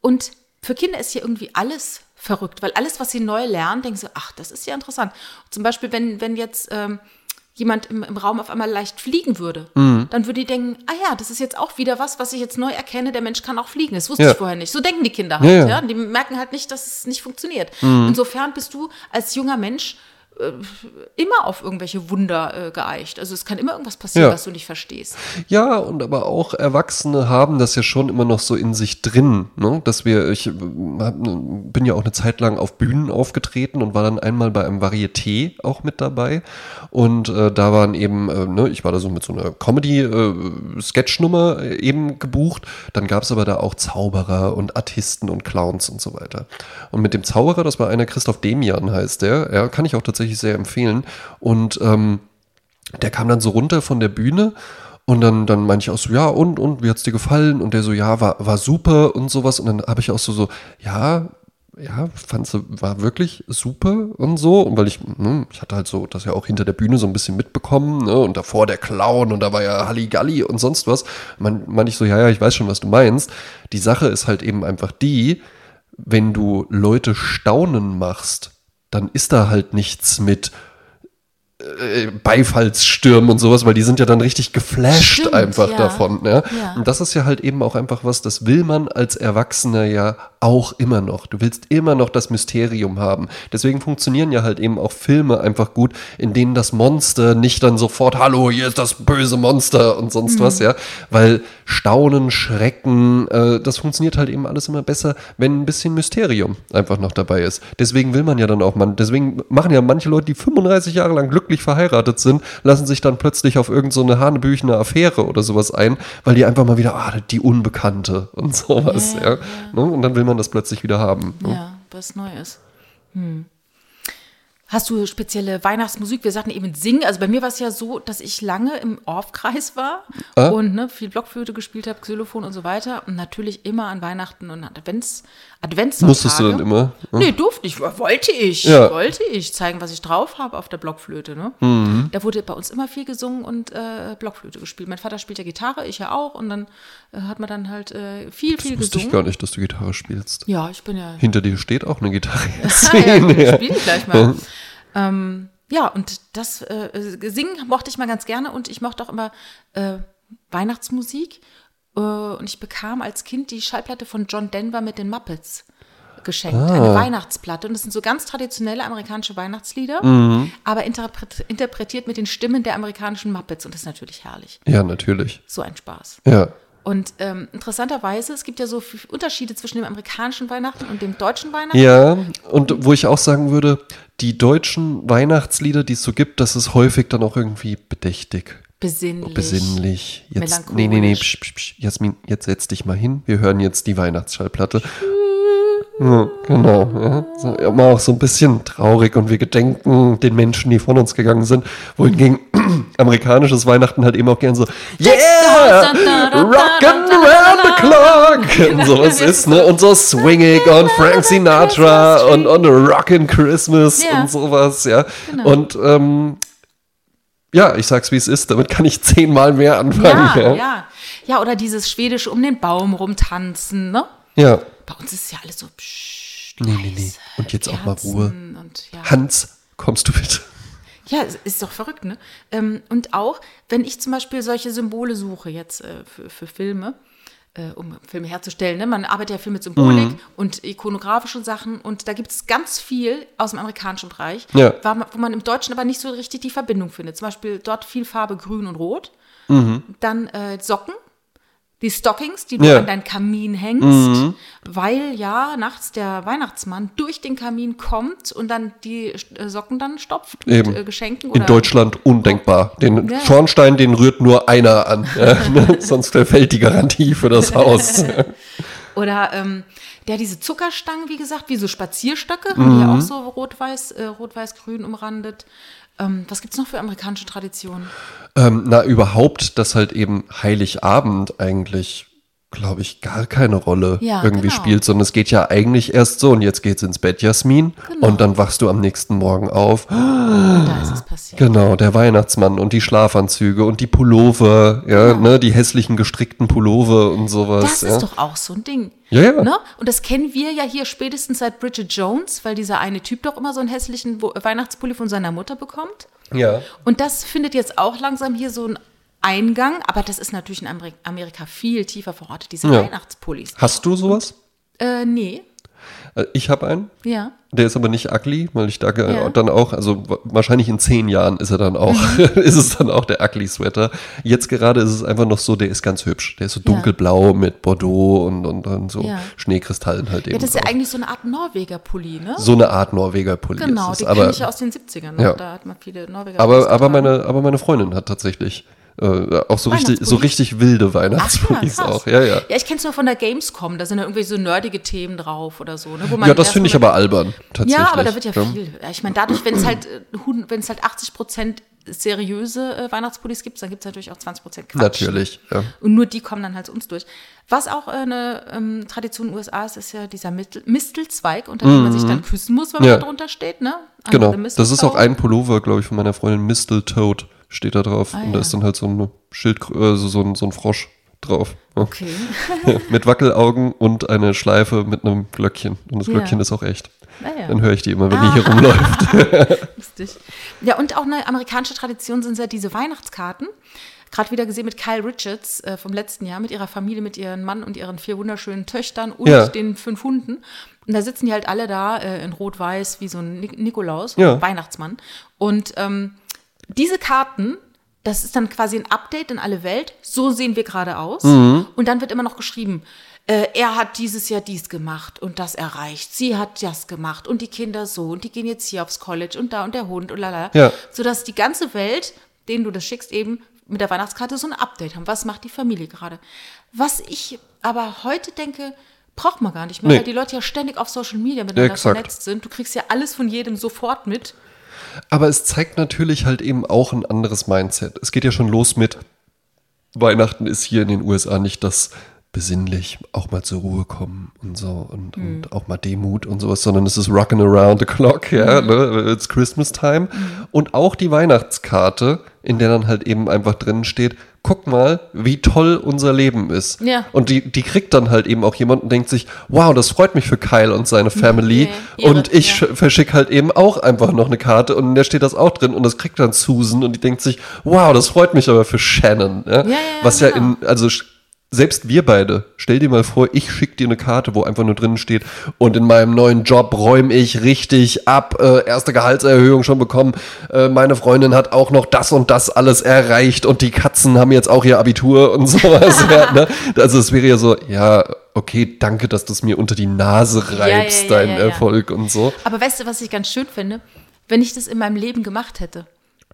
Und für Kinder ist hier irgendwie alles verrückt, weil alles, was sie neu lernen, denken sie, ach, das ist ja interessant. Zum Beispiel, wenn, wenn jetzt ähm, jemand im, im Raum auf einmal leicht fliegen würde, Mhm. dann würde die denken, ah ja, das ist jetzt auch wieder was, was ich jetzt neu erkenne, der Mensch kann auch fliegen. Das wusste Ja. ich vorher nicht. So denken die Kinder halt, Ja, ja. Die merken halt nicht, dass es nicht funktioniert. Mhm. Insofern bist du als junger Mensch immer auf irgendwelche Wunder äh, geeicht. Also es kann immer irgendwas passieren, Ja. was du nicht verstehst. Ja, und aber auch Erwachsene haben das ja schon immer noch so in sich drin, ne? dass wir, ich äh, hab, bin ja auch eine Zeit lang auf Bühnen aufgetreten und war dann einmal bei einem Varieté auch mit dabei und äh, da waren eben, äh, ne, ich war da so mit so einer Comedy-Sketchnummer äh, eben gebucht, dann gab es aber da auch Zauberer und Artisten und Clowns und so weiter. Und mit dem Zauberer, das war einer, Christoph Demian heißt der, ja, kann ich auch tatsächlich sehr empfehlen und ähm, der kam dann so runter von der Bühne und dann, dann meinte ich auch so, ja, und, und, wie hat's dir gefallen? Und der so, ja, war, war super und sowas. Und dann habe ich auch so, so, ja, ja, fand sie, war wirklich super und so. Und weil ich, ne, ich hatte halt so das ja auch hinter der Bühne so ein bisschen mitbekommen, ne, und davor der Clown und da war ja Halligalli und sonst was. Man, man ich so, ja, ja, ich weiß schon, was du meinst. Die Sache ist halt eben einfach die, wenn du Leute staunen machst, dann ist da halt nichts mit, äh, Beifallsstürmen und sowas, weil die sind ja dann richtig geflasht Stimmt, einfach ja. davon. Ja? Ja. Und das ist ja halt eben auch einfach was, das will man als Erwachsener ja auch immer noch. Du willst immer noch das Mysterium haben. Deswegen funktionieren ja halt eben auch Filme einfach gut, in denen das Monster nicht dann sofort, hallo, hier ist das böse Monster und sonst was, ja. Weil Staunen, Schrecken, äh, das funktioniert halt eben alles immer besser, wenn ein bisschen Mysterium einfach noch dabei ist. Deswegen will man ja dann auch, man, deswegen machen ja manche Leute, die 35 Jahre lang glücklich verheiratet sind, lassen sich dann plötzlich auf irgendeine so eine hanebüchene Affäre oder sowas ein, weil die einfach mal wieder, ah, die Unbekannte und sowas, Ja, ja. ja. Ne? Und dann will man das plötzlich wieder haben. Ne? Ja, was Neues. Hm. Hast du spezielle Weihnachtsmusik? Wir sagten eben singen. Also bei mir war es ja so, dass ich lange im Orff-Kreis war Ah. und ne, viel Blockflöte gespielt habe, Xylophon und so weiter. Und natürlich immer an Weihnachten und Advents, Adventssonntage. Musstest du dann immer? ne? Nee, durfte ich. Wollte ich. Ja. Wollte ich zeigen, was ich drauf habe auf der Blockflöte. Ne? Mhm. Da wurde bei uns immer viel gesungen und äh, Blockflöte gespielt. Mein Vater spielt ja Gitarre, ich ja auch. Und dann äh, hat man dann halt äh, viel, viel Wusste ich gesungen. gar nicht, dass du Gitarre spielst. Ja, ich bin ja Hinter dir steht auch eine Gitarre. Ja, gut, spiele ich gleich mal. Ähm, ja, und das äh, Singen mochte ich mal ganz gerne und ich mochte auch immer äh, Weihnachtsmusik. Äh, und ich bekam als Kind die Schallplatte von John Denver mit den Muppets geschenkt. Ah. Eine Weihnachtsplatte. Und das sind so ganz traditionelle amerikanische Weihnachtslieder, Mhm. aber interpret interpretiert mit den Stimmen der amerikanischen Muppets. Und das ist natürlich herrlich. Ja, natürlich. So ein Spaß. Ja. Und ähm, interessanterweise, es gibt ja so viele Unterschiede zwischen dem amerikanischen Weihnachten und dem deutschen Weihnachten. Ja, und wo ich auch sagen würde, die deutschen Weihnachtslieder, die es so gibt, das ist häufig dann auch irgendwie bedächtig. Besinnlich. Besinnlich. Jetzt, nee, nee, nee, melancholisch. psch, psch, psch. Jasmin, jetzt setz dich mal hin. Wir hören jetzt die Weihnachtsschallplatte. Ja, genau. Ja. So, immer auch so ein bisschen traurig und wir gedenken den Menschen, die von uns gegangen sind. Wohingegen amerikanisches Weihnachten halt eben auch gern so, yeah, rockin' around the clock und sowas ist, ne? Und so swinging on Frank Sinatra und on a rockin' Christmas Ja. und sowas, ja. Genau. Und ähm, ja, ich sag's wie es ist, damit kann ich zehnmal mehr anfangen. Ja, Ja, ja. Ja, oder dieses schwedische um den Baum rumtanzen, ne? Ja. Bei uns ist ja alles so pssst, Nee, nee, nee. Und jetzt auch mal Kerzen Ruhe. Und, ja. Hans, kommst du bitte? ja, ist doch verrückt, ne? Ähm, und auch, wenn ich zum Beispiel solche Symbole suche jetzt äh, für, für Filme, äh, um Filme herzustellen, ne? man arbeitet ja viel mit Symbolik Mhm. und ikonografischen Sachen und da gibt es ganz viel aus dem amerikanischen Bereich, Ja. wo man im Deutschen aber nicht so richtig die Verbindung findet. Zum Beispiel dort viel Farbe grün und rot, dann äh, Socken, die Stockings, die du Ja. an deinen Kamin hängst, weil ja nachts der Weihnachtsmann durch den Kamin kommt und dann die Socken dann stopft mit Eben. äh, Geschenken. In Deutschland undenkbar. Den Ja. Schornstein, den rührt nur einer an. Sonst verfällt die Garantie für das Haus. Oder ähm, der diese Zuckerstangen, wie gesagt, wie so Spazierstöcke, haben die ja auch so rot-weiß, äh, rot-weiß-grün umrandet. Ähm, was gibt es noch für amerikanische Traditionen? ähm, na, überhaupt, dass halt eben Heiligabend eigentlich, glaube ich, gar keine Rolle Ja, irgendwie genau. spielt, sondern es geht ja eigentlich erst so und jetzt geht's ins Bett, Jasmin. Genau. Und dann wachst du am nächsten Morgen auf. Und da ist es passiert. Genau, der Weihnachtsmann und die Schlafanzüge und die Pullover, ja, ne, die hässlichen gestrickten Pullover und sowas. Das ja. ist doch auch so ein Ding. Ja, ja. Ne? Und das kennen wir ja hier spätestens seit Bridget Jones, weil dieser eine Typ doch immer so einen hässlichen Weihnachtspulli von seiner Mutter bekommt. ja. Und das findet jetzt auch langsam hier so einen Eingang, aber das ist natürlich in Ameri- Amerika viel tiefer verortet, diese Ja. Weihnachtspullis. Hast du sowas? Äh, nee, Äh, Ich habe einen. ja. Der ist aber nicht ugly, weil ich da Ja. dann auch, also wa- wahrscheinlich in zehn Jahren ist er dann auch, Mhm. ist es dann auch der ugly Sweater. Jetzt gerade ist es einfach noch so, der ist ganz hübsch. Der ist so Ja. dunkelblau mit Bordeaux und, und, und so Ja. Schneekristallen halt eben. Ja, das ist ja drauf. eigentlich so eine Art Norweger-Pulli, ne? so eine Art Norweger Pulli genau, ist den Aber, kenne ich ja aus den 70ern. Ne? Ja. Da hat man viele Norweger. aber, aber, meine, aber meine Freundin hat tatsächlich äh, auch so richtig, so richtig wilde Ach, ja, auch. Ja, ja. Ja, ich kenne es nur von der Gamescom, da sind ja irgendwie so nerdige Themen drauf oder so. Ne? Wo man Ja, das finde ich aber albern, tatsächlich. Ja, aber da wird ja Ja. viel. Ich meine, dadurch, wenn es halt, äh, hun- wenn es halt 80 Prozent seriöse äh, Weihnachtspullis gibt, dann gibt es natürlich auch 20% Quatsch. Natürlich, ja. Und nur die kommen dann halt zu uns durch. Was auch äh, eine ähm, Tradition in den USA ist, ist ja dieser Mistel Mistelzweig, unter dem man sich dann küssen muss, wenn man Mhm. Ja. da drunter steht. Ne? Under Genau. Das ist auch ein Pullover, glaube ich, von meiner Freundin Mistletoad steht da drauf. Ah, und da ja. ist dann halt so ein Schild, äh, so, ein, so ein Frosch drauf. Ja. Okay. mit Wackelaugen und eine Schleife mit einem Glöckchen. Und das Ja. Glöckchen ist auch echt. Naja. Dann höre ich die immer, wenn die hier rumläuft. Lustig. Ja, und auch eine amerikanische Tradition sind ja diese Weihnachtskarten. Gerade wieder gesehen mit Kyle Richards äh, vom letzten Jahr, mit ihrer Familie, mit ihrem Mann und ihren vier wunderschönen Töchtern und Ja. den fünf Hunden. Und da sitzen die halt alle da äh, in Rot-Weiß wie so ein Nik Nikolaus, Ja. Weihnachtsmann. Und ähm, diese Karten, das ist dann quasi ein Update in alle Welt. So sehen wir gerade aus. Mhm. Und dann wird immer noch geschrieben, äh, er hat dieses Jahr dies gemacht und das erreicht. Sie hat das gemacht und die Kinder so und die gehen jetzt hier aufs College und da und der Hund und lala. Ja. Sodass die ganze Welt, denen du das schickst, eben mit der Weihnachtskarte so ein Update haben. Was macht die Familie gerade? Was ich aber heute denke, braucht man gar nicht mehr, Nee. weil die Leute ja ständig auf Social Media miteinander Exakt. vernetzt sind. Du kriegst ja alles von jedem sofort mit. Aber es zeigt natürlich halt eben auch ein anderes Mindset. Es geht ja schon los mit Weihnachten ist hier in den USA nicht das besinnlich, auch mal zur Ruhe kommen und so und, Mhm. und auch mal Demut und sowas, sondern es ist rockin' around the clock, ja, Mhm. ne? it's Christmas time. Und auch die Weihnachtskarte, in der dann halt eben einfach drin steht, guck mal, wie toll unser Leben ist. Ja. Und die, die kriegt dann halt eben auch jemand und denkt sich, wow, das freut mich für Kyle und seine Family. Ihre, und ich ja. verschicke halt eben auch einfach noch eine Karte und in der steht das auch drin und das kriegt dann Susan und die denkt sich, wow, das freut mich aber für Shannon. Ja? ja, Was ja genau. in, also selbst wir beide, stell dir mal vor, ich schicke dir eine Karte, wo einfach nur drin steht, und in meinem neuen Job räume ich richtig ab, äh, erste Gehaltserhöhung schon bekommen, äh, meine Freundin hat auch noch das und das alles erreicht und die Katzen haben jetzt auch ihr Abitur und sowas. ja, ne? Also es wäre ja so, ja, okay, danke, dass du es mir unter die Nase reibst, ja, dein ja, ja. Erfolg und so. Aber weißt du, was ich ganz schön finde? Wenn ich das in meinem Leben gemacht hätte.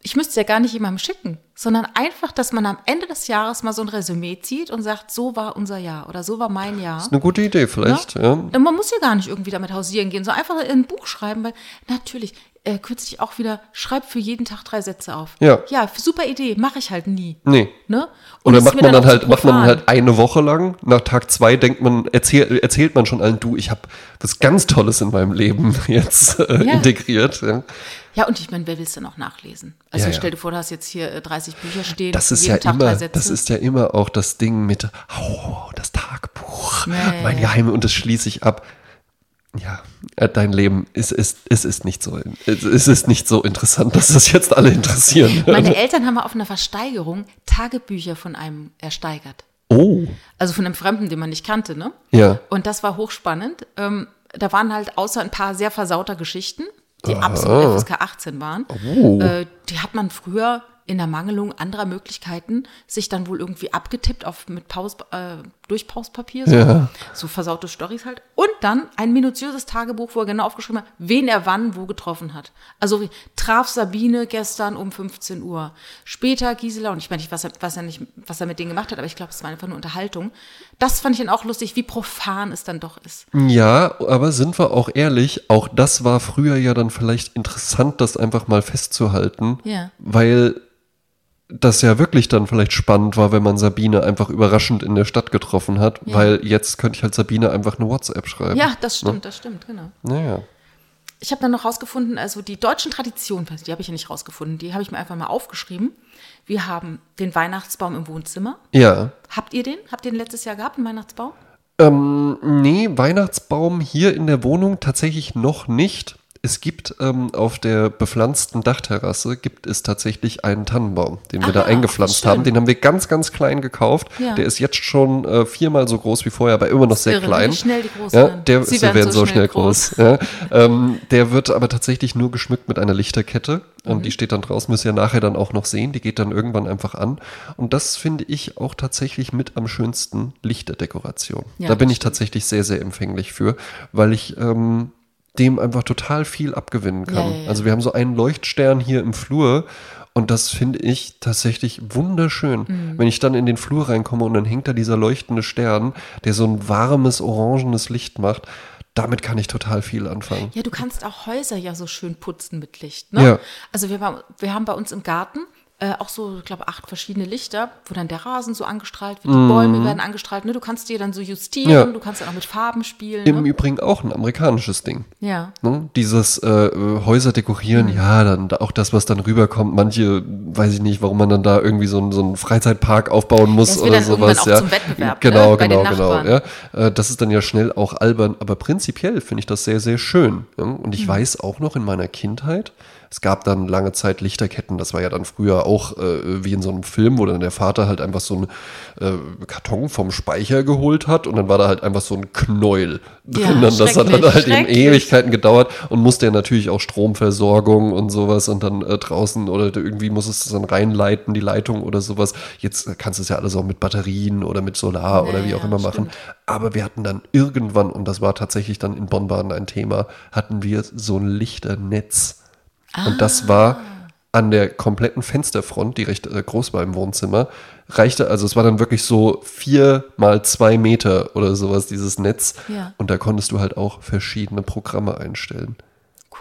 Ich müsste es ja gar nicht jemandem schicken, sondern einfach, dass man am Ende des Jahres mal so ein Resümee zieht und sagt, so war unser Jahr oder so war mein Jahr. Eine gute Idee vielleicht, ja. Dann Man muss ja gar nicht irgendwie damit hausieren gehen, sondern einfach in ein Buch schreiben, weil natürlich, äh, kürzlich auch wieder, schreib für jeden Tag drei Sätze auf. Ja. Ja, super Idee, mache ich halt nie. Nee. Ne? Und Oder es ist macht man dann zu halt, macht man profan. halt eine Woche lang. Nach Tag zwei denkt man, erzähl, erzählt man schon allen, du, ich habe was ganz Tolles in meinem Leben jetzt äh, Ja. integriert. Ja. Ja, und ich meine, wer will es denn auch nachlesen? Also Ja, ja. stell dir vor, du hast jetzt hier äh, 30 Bücher stehen. Das ist ja Tag immer, das ist ja immer auch das Ding mit, oh, das Tagebuch, ja, mein ja. Geheim und das schließe ich ab. Ja, äh, dein Leben ist, ist, ist, ist nicht so, es es ist nicht so interessant, dass das jetzt alle interessieren. Meine Eltern haben mal auf einer Versteigerung Tagebücher von einem ersteigert. oh, Also von einem Fremden, den man nicht kannte, ne? ja. Und das war hochspannend. Ähm, da waren halt außer ein paar sehr versauter Geschichten, die absolut FSK 18 waren. Oh. Äh, die hat man früher in der Mangelung anderer Möglichkeiten sich dann wohl irgendwie abgetippt auf mit Paus, äh, Durchpauspapier, so, Ja. so versaute Storys halt. Und dann ein minutiöses Tagebuch, wo er genau aufgeschrieben hat, wen er wann wo getroffen hat. Also traf Sabine gestern um 15 Uhr. Später Gisela, und ich meine nicht, was er, was er nicht, was er mit denen gemacht hat, aber ich glaube, es war einfach nur Unterhaltung. Das fand ich dann auch lustig, wie profan es dann doch ist. Ja, aber sind wir auch ehrlich, auch das war früher ja dann vielleicht interessant, das einfach mal festzuhalten, Ja. weil das ja wirklich dann vielleicht spannend war, wenn man Sabine einfach überraschend in der Stadt getroffen hat, Ja. weil jetzt könnte ich halt Sabine einfach eine WhatsApp schreiben. Ja, das stimmt, das stimmt, genau. Naja. Ich habe dann noch rausgefunden, also die deutschen Traditionen, die habe ich ja nicht rausgefunden, die habe ich mir einfach mal aufgeschrieben. Wir haben den Weihnachtsbaum im Wohnzimmer. Ja. Habt ihr den? Habt ihr den letztes Jahr gehabt, einen Weihnachtsbaum? Ähm, nee, Weihnachtsbaum hier in der Wohnung tatsächlich noch nicht. Es gibt ähm, auf der bepflanzten Dachterrasse gibt es tatsächlich einen Tannenbaum, den wir Ah, da eingepflanzt schön. haben. Den haben wir ganz, ganz klein gekauft. Ja. Der ist jetzt schon äh, viermal so groß wie vorher, aber immer noch sehr irre, klein. wie schnell die groß ja, der, Sie werden werden so schnell schnell groß. Ja. Ähm, der wird aber tatsächlich nur geschmückt mit einer Lichterkette und Mhm. die steht dann draußen, müsst ihr nachher dann auch noch sehen. Die geht dann irgendwann einfach an. Und das finde ich auch tatsächlich mit am schönsten Lichterdekoration. Da bin ich tatsächlich sehr, sehr empfänglich für, weil ich ähm, dem einfach total viel abgewinnen kann. Ja, ja. Also wir haben so einen Leuchtstern hier im Flur und das finde ich tatsächlich wunderschön. Mhm. Wenn ich dann in den Flur reinkomme und dann hängt da dieser leuchtende Stern, der so ein warmes, orangenes Licht macht, damit kann ich total viel anfangen. Ja, du kannst auch Häuser ja so schön putzen mit Licht. Ne? Ja. Also wir, wir haben bei uns im Garten äh, auch so, ich glaube, acht verschiedene Lichter, wo dann der Rasen so angestrahlt wird, die Bäume werden angestrahlt. Ne? Du kannst dir dann so justieren, Mhm. Ja. du kannst dann auch mit Farben spielen. Im Ne? Übrigen auch ein amerikanisches Ding. Ja. Ne? Dieses äh, Häuser dekorieren, Mhm. ja, dann auch das, was dann rüberkommt. Manche, weiß ich nicht, warum man dann da irgendwie so, einen- so einen Freizeitpark aufbauen muss Das oder dann sowas. auch ja. zum Wettbewerb, Genau, ne, genau, genau. Nachbarn. Ja. Äh, das ist dann ja schnell auch albern, aber prinzipiell finde ich das sehr, sehr schön. Ja? Und Mhm. ich weiß auch noch in meiner Kindheit, es gab dann lange Zeit Lichterketten, das war ja dann früher auch äh, wie in so einem Film, wo dann der Vater halt einfach so einen äh, Karton vom Speicher geholt hat und dann war da halt einfach so ein Knäuel Ja, drin. das hat dann halt eben. Ewigkeiten gedauert und musste ja natürlich auch Stromversorgung und sowas und dann äh, draußen oder irgendwie muss es dann reinleiten, die Leitung oder sowas. Jetzt kannst du es ja alles auch mit Batterien oder mit Solar oder wie Ja, auch immer machen. Aber wir hatten dann irgendwann, und das war tatsächlich dann in Bonn-Baden ein Thema, hatten wir so ein Lichternetz. Und das war an der kompletten Fensterfront, die recht äh, groß war im Wohnzimmer, reichte, also es war dann wirklich so vier mal zwei Meter oder sowas, dieses Netz. Ja. Und da konntest du halt auch verschiedene Programme einstellen.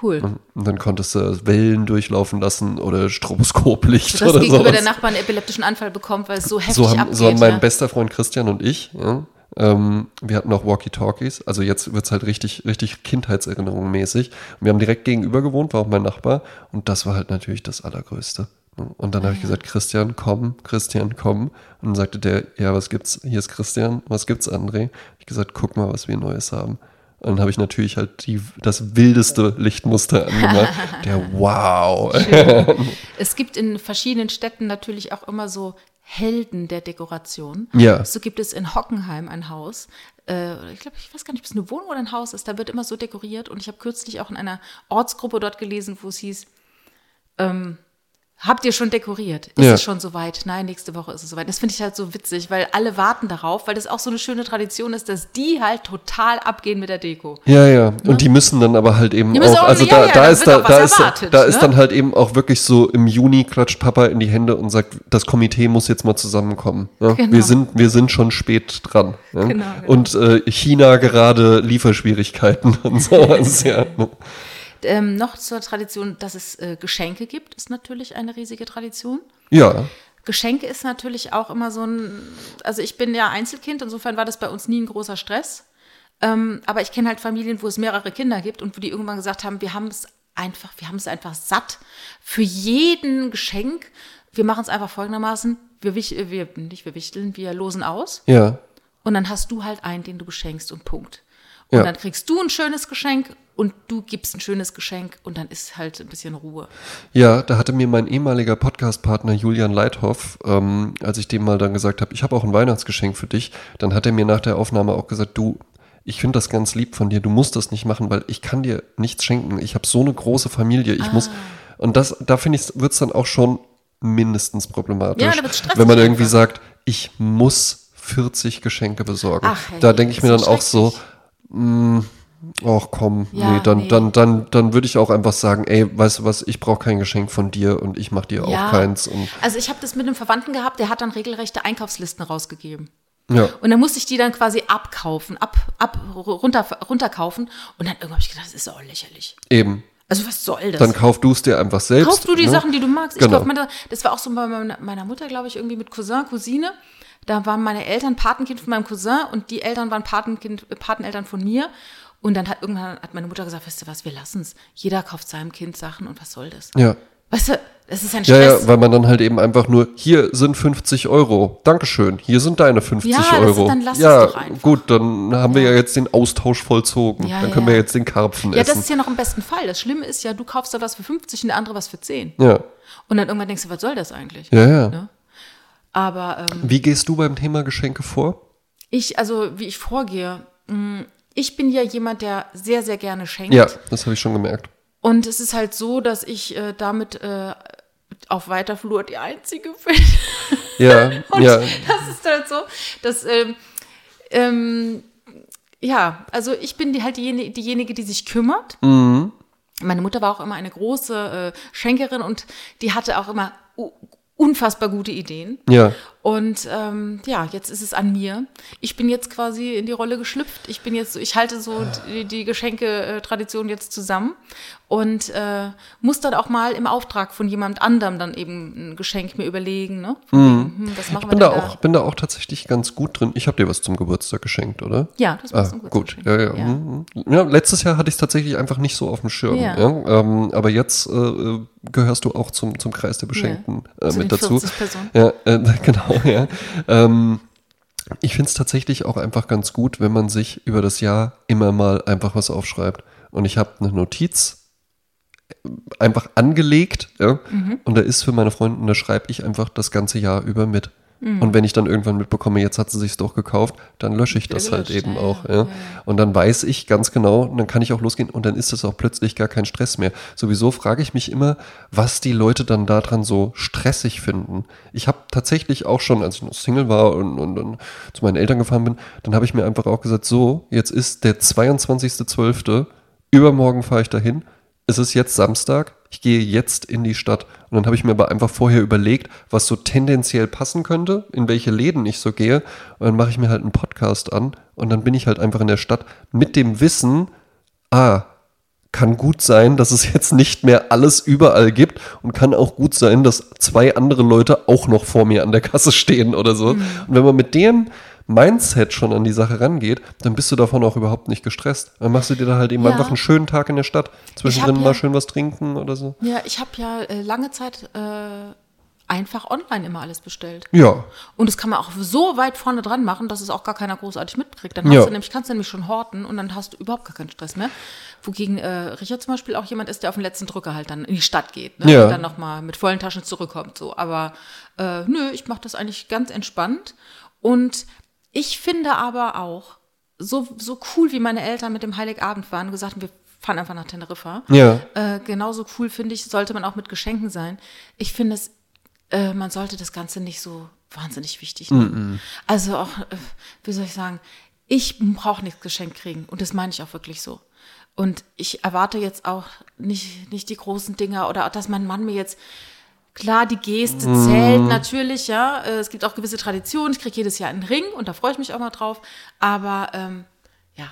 Cool. Und dann konntest du Wellen durchlaufen lassen oder Stroboskoplicht Dass oder gegenüber sowas. der Nachbar einen epileptischen Anfall bekommt, weil es so heftig so haben, abgeht. so haben mein ja. bester Freund Christian und ich, ja, ähm, wir hatten auch Walkie-Talkies, also jetzt wird's halt richtig, richtig Kindheitserinnerung mäßig. Und wir haben direkt gegenüber gewohnt, war auch mein Nachbar und das war halt natürlich das Allergrößte. Und dann habe ich gesagt, Christian, komm, Christian, komm. Und dann sagte der, ja, was gibt's? Hier ist Christian, was gibt's, André? Ich gesagt, guck mal, was wir Neues haben. Und dann habe ich natürlich halt die, das wildeste Lichtmuster angemacht. Der Wow. Es gibt in verschiedenen Städten natürlich auch immer so Helden der Dekoration. Ja. So gibt es in Hockenheim ein Haus. Äh, ich glaube, ich weiß gar nicht, ob es eine Wohnung oder ein Haus ist. Da wird immer so dekoriert. Und ich habe kürzlich auch in einer Ortsgruppe dort gelesen, wo es hieß, ähm, Habt ihr schon dekoriert? Ist Ja. es schon soweit? Nein, nächste Woche ist es soweit. Das finde ich halt so witzig, weil alle warten darauf, weil das auch so eine schöne Tradition ist, dass die halt total abgehen mit der Deko. Ja, ja. Und die müssen dann aber halt eben auch, auch- also ja, da, da da ist da, da ist, erwartet, da ist ne? dann halt eben auch wirklich so im Juni klatscht Papa in die Hände und sagt, das Komitee muss jetzt mal zusammenkommen. Ja? Genau. Wir sind, wir sind schon spät dran. Ja? Genau, genau. Und äh, China gerade Lieferschwierigkeiten und sowas, ja. Ähm, noch zur Tradition, dass es äh, Geschenke gibt, ist natürlich eine riesige Tradition. Ja, Geschenke ist natürlich auch immer so ein, also ich bin ja Einzelkind, insofern war das bei uns nie ein großer Stress. Ähm, aber ich kenne halt Familien, wo es mehrere Kinder gibt und wo die irgendwann gesagt haben, wir haben es einfach, wir haben es einfach satt. Für jeden Geschenk, wir machen es einfach folgendermaßen, wir, äh, wir nicht wir wichteln, wir losen aus ja. und dann hast du halt einen, den du beschenkst und Punkt. Und Ja. dann kriegst du ein schönes Geschenk und du gibst ein schönes Geschenk und dann ist halt ein bisschen Ruhe. Ja, da hatte mir mein ehemaliger Podcast-Partner Julian Leithoff, ähm, als ich dem mal dann gesagt habe, ich habe auch ein Weihnachtsgeschenk für dich, dann hat er mir nach der Aufnahme auch gesagt, du, ich finde das ganz lieb von dir, du musst das nicht machen, weil ich kann dir nichts schenken. Ich habe so eine große Familie, ich Ah. muss, und das, da finde ich, wird es dann auch schon mindestens problematisch, Ja, wenn man irgendwie einfach. sagt, ich muss 40 Geschenke besorgen. Ach, hey, da denke ich mir dann auch so, schrecklich. Ach komm, Ja, nee, dann, nee. dann, dann, dann würde ich auch einfach sagen, ey, weißt du was, ich brauche kein Geschenk von dir und ich mache dir auch keins. Und Also ich habe das mit einem Verwandten gehabt, der hat dann regelrechte Einkaufslisten rausgegeben. ja, Und dann musste ich die dann quasi abkaufen, ab, ab runter, runterkaufen. Und dann irgendwann habe ich gedacht, das ist auch lächerlich. eben. Also was soll das? Dann kauf du es dir einfach selbst. Kauf du die ne? Sachen, die du magst. Ich Genau. glaub, meine, das war auch so bei meiner Mutter, glaube ich, irgendwie mit Cousin, Cousine. Da waren meine Eltern Patenkind von meinem Cousin und die Eltern waren Patenkind, Pateneltern von mir. Und dann hat irgendwann hat meine Mutter gesagt, weißt du was, wir lassen es. Jeder kauft seinem Kind Sachen und was soll das? Ja. Weißt du, das ist ein Ja, Stress. ja, weil man dann halt eben einfach nur, hier sind 50 Euro, Dankeschön, hier sind deine 50 Ja, Euro. dann lass es ja, doch einfach. gut, dann haben wir ja jetzt den Austausch vollzogen. Ja, dann können wir ja. jetzt den Karpfen ja, das essen. ist ja noch im besten Fall. Das Schlimme ist ja, du kaufst da was für 50 und der andere was für 10. ja, Und dann irgendwann denkst du, was soll das eigentlich? ja, ja. Ne? Aber ähm, Wie gehst du beim Thema Geschenke vor? ich, also wie ich vorgehe, mh, ich bin ja jemand, der sehr, sehr gerne schenkt. Ja, das habe ich schon gemerkt. Und es ist halt so, dass ich äh, damit äh, auf weiter Flur die Einzige bin. Ja, Und ja, das ist halt so, dass, ähm, ähm, ja, also ich bin die, halt diejenige, diejenige, die sich kümmert. Mhm. Meine Mutter war auch immer eine große äh, Schenkerin und die hatte auch immer unfassbar gute Ideen. ja. Und ähm, ja, jetzt ist es an mir. Ich bin jetzt quasi in die Rolle geschlüpft. Ich bin jetzt, ich halte so die, die Geschenke-Tradition jetzt zusammen und äh, muss dann auch mal im Auftrag von jemand anderem dann eben ein Geschenk mir überlegen. Ne? Wegen, hm, Ich bin da, auch, bin da auch tatsächlich ganz gut drin. Ich habe dir was zum Geburtstag geschenkt, oder? Ja, das Ah, muss ein gut, ja, ja. mhm, mhm. ja. Letztes Jahr hatte ich es tatsächlich einfach nicht so auf dem Schirm. Ja. Ja. Ähm, aber jetzt äh, äh, gehörst du auch zum, zum Kreis der Beschenkten äh, mit dazu. 40 Personen. Ja, äh, genau, ja. ähm, ich finde es tatsächlich auch einfach ganz gut, wenn man sich über das Jahr immer mal einfach was aufschreibt. Und ich habe eine Notiz äh, einfach angelegt, ja, Mhm. und da ist für meine Freunde, da schreibe ich einfach das ganze Jahr über mit. Mhm. Und wenn ich dann irgendwann mitbekomme, jetzt hat sie sich's doch gekauft, dann lösche ich das halt eben auch. ja. Und dann weiß ich ganz genau, und dann kann ich auch losgehen und dann ist es auch plötzlich gar kein Stress mehr. Sowieso frage ich mich immer, was die Leute dann daran so stressig finden. Ich habe tatsächlich auch schon, als ich noch Single war und, und, und zu meinen Eltern gefahren bin, dann habe ich mir einfach auch gesagt, so, jetzt ist der 22.12., übermorgen fahre ich dahin, es ist jetzt Samstag, ich gehe jetzt in die Stadt. Und dann habe ich mir aber einfach vorher überlegt, was so tendenziell passen könnte, in welche Läden ich so gehe. Und dann mache ich mir halt einen Podcast an und dann bin ich halt einfach in der Stadt mit dem Wissen, ah, kann gut sein, dass es jetzt nicht mehr alles überall gibt und kann auch gut sein, dass zwei andere Leute auch noch vor mir an der Kasse stehen oder so. Und wenn man mit dem Mindset schon an die Sache rangeht, dann bist du davon auch überhaupt nicht gestresst. Dann machst du dir da halt eben Ja. einfach einen schönen Tag in der Stadt. Zwischendrin ja- mal schön was trinken oder so. Ja, ich habe ja äh, lange Zeit äh, einfach online immer alles bestellt. Ja. Und das kann man auch so weit vorne dran machen, dass es auch gar keiner großartig mitkriegt. Dann hast Ja. du nämlich, kannst du nämlich schon horten und dann hast du überhaupt gar keinen Stress mehr. Wogegen äh, Richard zum Beispiel auch jemand ist, der auf den letzten Drücker halt dann in die Stadt geht ne? Ja. und dann nochmal mit vollen Taschen zurückkommt. So. Aber äh, nö, ich mache das eigentlich ganz entspannt. Und ich finde aber auch, so, so cool wie meine Eltern mit dem Heiligabend waren und gesagt haben, wir fahren einfach nach Teneriffa. Ja. Äh, genauso cool finde ich, sollte man auch mit Geschenken sein. Ich finde es, äh, man sollte das Ganze nicht so wahnsinnig wichtig nehmen. Also auch, äh, wie soll ich sagen, ich brauche nichts geschenkt kriegen und das meine ich auch wirklich so. Und ich erwarte jetzt auch nicht, nicht die großen Dinger oder auch, dass mein Mann mir jetzt Klar, die Geste zählt natürlich, ja. Äh, Es gibt auch gewisse Traditionen. Ich kriege jedes Jahr einen Ring und da freue ich mich auch mal drauf. Aber ähm, ja,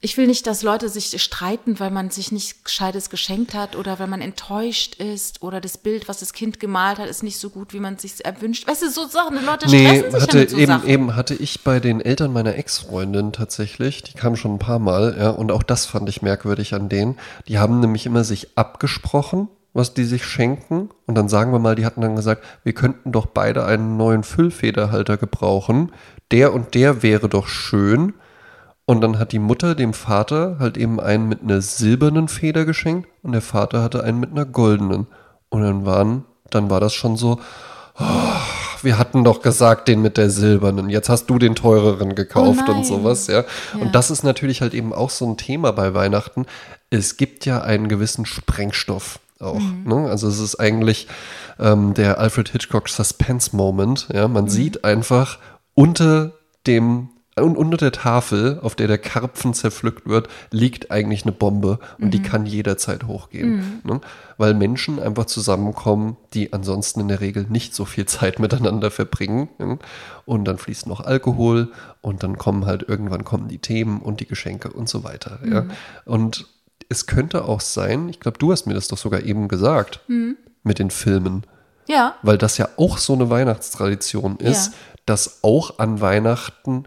ich will nicht, dass Leute sich streiten, weil man sich nicht gescheites geschenkt hat oder weil man enttäuscht ist oder das Bild, was das Kind gemalt hat, ist nicht so gut, wie man es sich erwünscht. Weißt du, so Sachen, die Leute Nee, stressen sich hatte ja mit so eben, Sachen. eben hatte ich bei den Eltern meiner Ex-Freundin tatsächlich, die kamen schon ein paar Mal, ja, und auch das fand ich merkwürdig an denen. Die haben nämlich immer sich abgesprochen, was die sich schenken. Und dann sagen wir mal, die hatten dann gesagt, wir könnten doch beide einen neuen Füllfederhalter gebrauchen. Der und der wäre doch schön. Und dann hat die Mutter dem Vater halt eben einen mit einer silbernen Feder geschenkt und der Vater hatte einen mit einer goldenen. Und dann waren, dann war das schon so, wir hatten doch gesagt, den mit der silbernen. Jetzt hast du den teureren gekauft Oh und sowas, ja. Ja. Und das ist natürlich halt eben auch so ein Thema bei Weihnachten. Es gibt ja einen gewissen Sprengstoff auch. Mhm. Ne? Also es ist eigentlich ähm, der Alfred Hitchcock Suspense Moment. Ja, man Mhm. sieht einfach unter dem und unter der Tafel, auf der der Karpfen zerpflückt wird, liegt eigentlich eine Bombe und Mhm. die kann jederzeit hochgehen. Ne? Weil Menschen einfach zusammenkommen, die ansonsten in der Regel nicht so viel Zeit miteinander verbringen. Ne? Und dann fließt noch Alkohol und dann kommen halt irgendwann kommen die Themen und die Geschenke und so weiter. Ja? Und es könnte auch sein, ich glaube, du hast mir das doch sogar eben gesagt, mit den Filmen Ja, weil das ja auch so eine Weihnachtstradition ist, Ja. dass auch an Weihnachten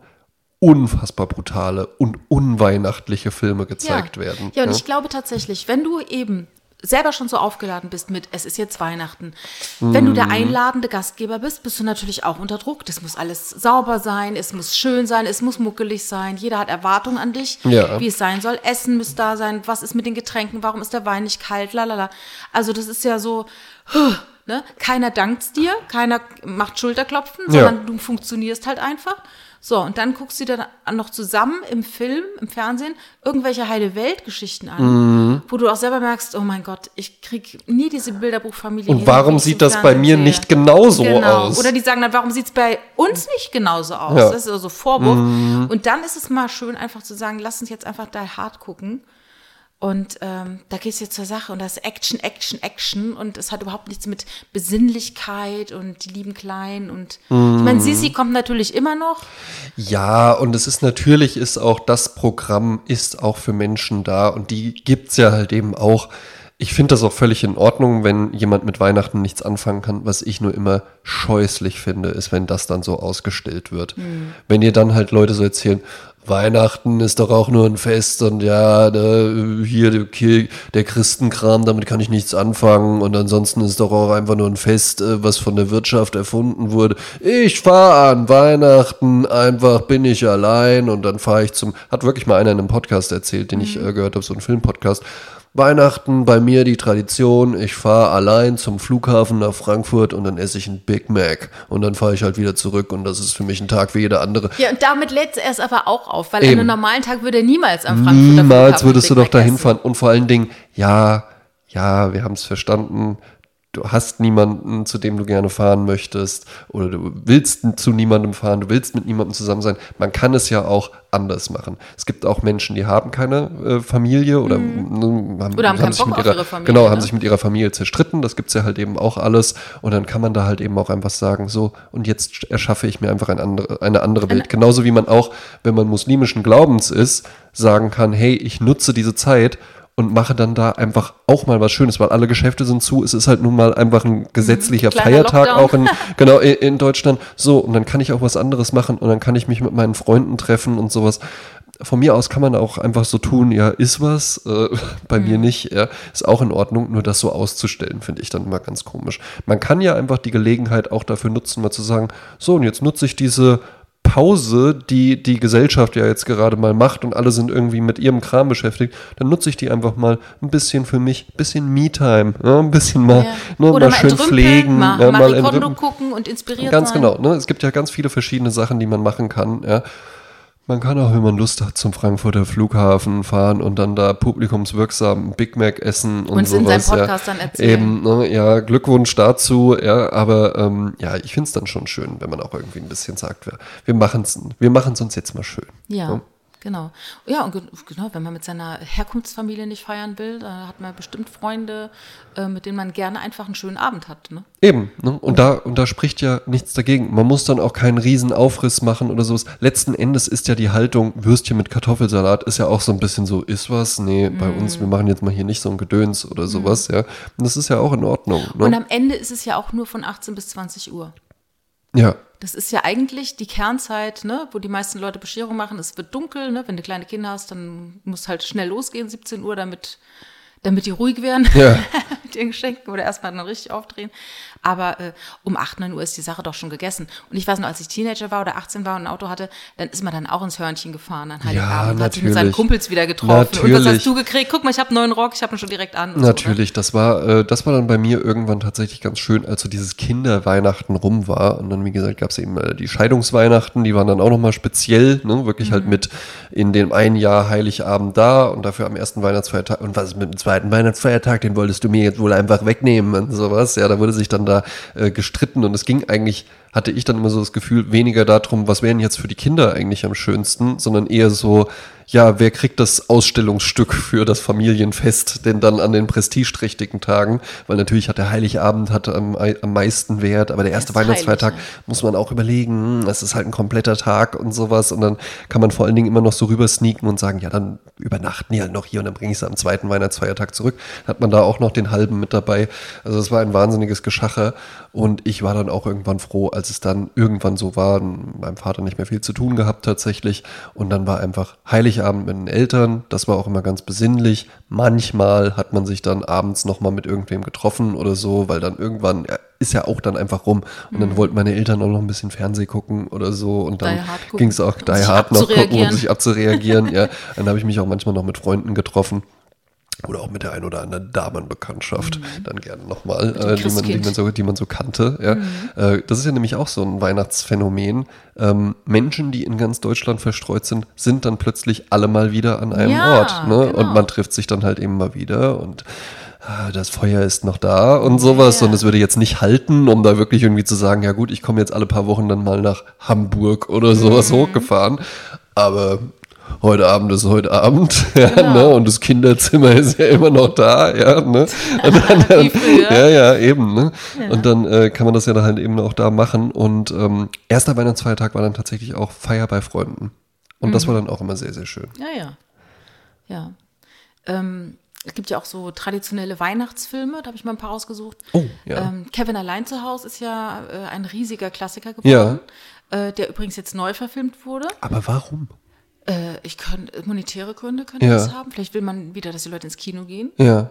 unfassbar brutale und unweihnachtliche Filme gezeigt ja. werden. Ja, und ich glaube tatsächlich, wenn du eben selber schon so aufgeladen bist mit, es ist jetzt Weihnachten. Wenn Mhm. du der einladende Gastgeber bist, bist du natürlich auch unter Druck. Das muss alles sauber sein, es muss schön sein, es muss muckelig sein. Jeder hat Erwartungen an dich, Ja. wie es sein soll. Essen muss da sein, was ist mit den Getränken, warum ist der Wein nicht kalt, lalala. Also das ist ja so, huh, ne? keiner dankt dir, keiner macht Schulterklopfen, Ja. sondern du funktionierst halt einfach. So, und dann guckst du dir dann noch zusammen im Film, im Fernsehen, irgendwelche heile Weltgeschichten an, Mhm. wo du auch selber merkst, oh mein Gott, ich krieg nie diese Bilderbuchfamilie. Und hin, warum sieht das bei Fernsehen mir sehe. nicht genauso genau. aus? Oder die sagen dann, warum sieht es bei uns nicht genauso aus? Ja. Mhm. Das ist also Vorwurf. Und dann ist es mal schön, einfach zu sagen, lass uns jetzt einfach da hart gucken. Und ähm, da geht es jetzt zur Sache und das ist Action, Action, Action und es hat überhaupt nichts mit Besinnlichkeit und die lieben Kleinen und mm. ich meine, Sisi kommt natürlich immer noch. Ja, und es ist natürlich ist auch das Programm ist auch für Menschen da und die gibt's ja halt eben auch ich finde das auch völlig in Ordnung, wenn jemand mit Weihnachten nichts anfangen kann. Was ich nur immer scheußlich finde, ist, wenn das dann so ausgestellt wird. Mhm. Wenn ihr dann halt Leute so erzählen, Weihnachten ist doch auch nur ein Fest und ja, ne, hier der, der Christenkram, damit kann ich nichts anfangen und ansonsten ist doch auch einfach nur ein Fest, äh, was von der Wirtschaft erfunden wurde. Ich fahre an Weihnachten, einfach bin ich allein und dann fahre ich zum, hat wirklich mal einer in einem Podcast erzählt, den mhm. ich äh, gehört habe, so ein Filmpodcast. Weihnachten bei mir die Tradition, ich fahre allein zum Flughafen nach Frankfurt und dann esse ich einen Big Mac und dann fahre ich halt wieder zurück und das ist für mich ein Tag wie jeder andere. Ja, und damit lädt es aber auch auf, weil Eben. an einem normalen Tag würde niemals am Frankfurter Niemals Flughafen würdest du doch dahin fahren und vor allen Dingen, ja, ja, wir haben es verstanden, du hast niemanden, zu dem du gerne fahren möchtest oder du willst zu niemandem fahren, du willst mit niemandem zusammen sein. Man kann es ja auch anders machen. Es gibt auch Menschen, die haben keine äh, Familie oder, mhm. haben, oder haben, haben sich mit ihrer, ihre Familie, genau, ne? haben sich mit ihrer Familie zerstritten. Das gibt es ja halt eben auch alles. Und dann kann man da halt eben auch einfach sagen, so, und jetzt erschaffe ich mir einfach ein andere, eine andere Welt. Genauso wie man auch, wenn man muslimischen Glaubens ist, sagen kann, hey, ich nutze diese Zeit und mache dann da einfach auch mal was Schönes, weil alle Geschäfte sind zu. Es ist halt nun mal einfach ein gesetzlicher mhm, Feiertag Lockdown. auch in, genau, in, in, Deutschland. So, und dann kann ich auch was anderes machen und dann kann ich mich mit meinen Freunden treffen und sowas. Von mir aus kann man auch einfach so tun, ja, ist was, äh, bei mhm. mir nicht, ja, ist auch in Ordnung, nur das so auszustellen, finde ich dann immer ganz komisch. Man kann ja einfach die Gelegenheit auch dafür nutzen, mal zu sagen, so, und jetzt nutze ich diese Pause, die die Gesellschaft ja jetzt gerade mal macht und alle sind irgendwie mit ihrem Kram beschäftigt, dann nutze ich die einfach mal ein bisschen für mich, ein bisschen Me-Time, ja, ein bisschen mal, ja. ne, mal, mal schön pflegen, mal, ja, mal in gucken und inspiriert Ganz sein. genau, ne? es gibt ja ganz viele verschiedene Sachen, die man machen kann, ja. Man kann auch, wenn man Lust hat, zum Frankfurter Flughafen fahren und dann da publikumswirksam Big Mac essen und, und sowas. in seinem Podcast ja. dann erzählen. Eben, ne, ja, Glückwunsch dazu, ja, aber ähm, ja, ich finde es dann schon schön, wenn man auch irgendwie ein bisschen sagt, wir, wir machen es wir machen's uns jetzt mal schön. Ja. So. Genau. Ja, und genau, wenn man mit seiner Herkunftsfamilie nicht feiern will, da hat man bestimmt Freunde, äh, mit denen man gerne einfach einen schönen Abend hat. Ne? Eben, ne? und, da, und da spricht ja nichts dagegen. Man muss dann auch keinen riesen Aufriss machen oder sowas. Letzten Endes ist ja die Haltung, Würstchen mit Kartoffelsalat ist ja auch so ein bisschen so, ist was? Nee, bei mm. uns, wir machen jetzt mal hier nicht so ein Gedöns oder sowas, mm. ja. Und das ist ja auch in Ordnung. Ne? Und am Ende ist es ja auch nur von 18 bis 20 Uhr. Ja. Das ist ja eigentlich die Kernzeit, ne, wo die meisten Leute Bescherung machen. Es wird dunkel, ne? wenn du kleine Kinder hast, dann muss halt schnell losgehen, 17 Uhr, damit damit die ruhig werden ja. mit ihren Geschenken oder erstmal dann richtig aufdrehen. Aber äh, um 8, 9 Uhr ist die Sache doch schon gegessen. Und ich weiß noch, als ich Teenager war oder 18 war und ein Auto hatte, dann ist man dann auch ins Hörnchen gefahren an Heiligabend. Ja, hat sich mit seinen Kumpels wieder getroffen. Natürlich. Und was hast du gekriegt? Guck mal, ich habe einen neuen Rock, ich habe ihn schon direkt an. Natürlich, so, ne? das war äh, das war dann bei mir irgendwann tatsächlich ganz schön, als so dieses Kinderweihnachten rum war. Und dann, wie gesagt, gab es eben äh, die Scheidungsweihnachten, die waren dann auch nochmal speziell, ne? wirklich halt mhm. halt mit in dem einen Jahr Heiligabend da und dafür am ersten Weihnachtsfeiertag. Und was ist mit dem zweiten Weihnachtsfeiertag, den wolltest du mir jetzt wohl einfach wegnehmen und sowas. Ja, da wurde sich dann da äh, gestritten und es ging eigentlich hatte ich dann immer so das Gefühl, weniger darum, was wären jetzt für die Kinder eigentlich am schönsten, sondern eher so, ja, wer kriegt das Ausstellungsstück für das Familienfest denn dann an den prestigeträchtigen Tagen? Weil natürlich hat der Heiligabend hat am, am meisten Wert, aber der erste Weihnachtsfeiertag heilig, muss man auch überlegen, hm, es ist halt ein kompletter Tag und sowas und dann kann man vor allen Dingen immer noch so rüber sneaken und sagen, ja, dann übernachten die halt noch hier und dann bringe ich sie am zweiten Weihnachtsfeiertag zurück. Hat man da auch noch den halben mit dabei. Also es war ein wahnsinniges Geschacher und ich war dann auch irgendwann froh, als es dann irgendwann so war, meinem Vater nicht mehr viel zu tun gehabt tatsächlich. Und dann war einfach Heiligabend mit den Eltern. Das war auch immer ganz besinnlich. Manchmal hat man sich dann abends nochmal mit irgendwem getroffen oder so, weil dann irgendwann ja, ist ja auch dann einfach rum. Und dann mhm. wollten meine Eltern auch noch ein bisschen Fernseh gucken oder so. Und dann ging es auch Die Hard noch gucken, um sich abzureagieren. ja, dann habe ich mich auch manchmal noch mit Freunden getroffen oder auch mit der ein oder anderen Damenbekanntschaft mhm. dann gerne nochmal, äh, die, man, die, man so, die man so kannte. Ja. Mhm. Äh, das ist ja nämlich auch so ein Weihnachtsphänomen. Ähm, Menschen, die in ganz Deutschland verstreut sind, sind dann plötzlich alle mal wieder an einem ja, Ort. Ne? Genau. Und man trifft sich dann halt eben mal wieder und ah, das Feuer ist noch da und sowas. Ja. Und es würde jetzt nicht halten, um da wirklich irgendwie zu sagen, ja gut, ich komme jetzt alle paar Wochen dann mal nach Hamburg oder sowas mhm. hochgefahren. Aber heute Abend ist heute Abend, ja, Genau. ne? und das Kinderzimmer ist ja immer noch da, ja, ne? Und dann, früher. ja, ja, eben, ne? Und dann äh, kann man das ja dann halt eben auch da machen. Und ähm, erster Weihnachtsfeiertag war dann tatsächlich auch Feier bei Freunden. Und Mhm. das war dann auch immer sehr, sehr schön. Ja, ja. Ja. Ähm, es gibt ja auch so traditionelle Weihnachtsfilme, da habe ich mal ein paar rausgesucht. Oh, ja. Ähm, Kevin allein zu Hause ist ja äh, ein riesiger Klassiker geworden, äh, der übrigens jetzt neu verfilmt wurde. Aber warum? Äh, ich könnte, monetäre Gründe könnte Ja. das haben. Vielleicht will man wieder, dass die Leute ins Kino gehen. Ja.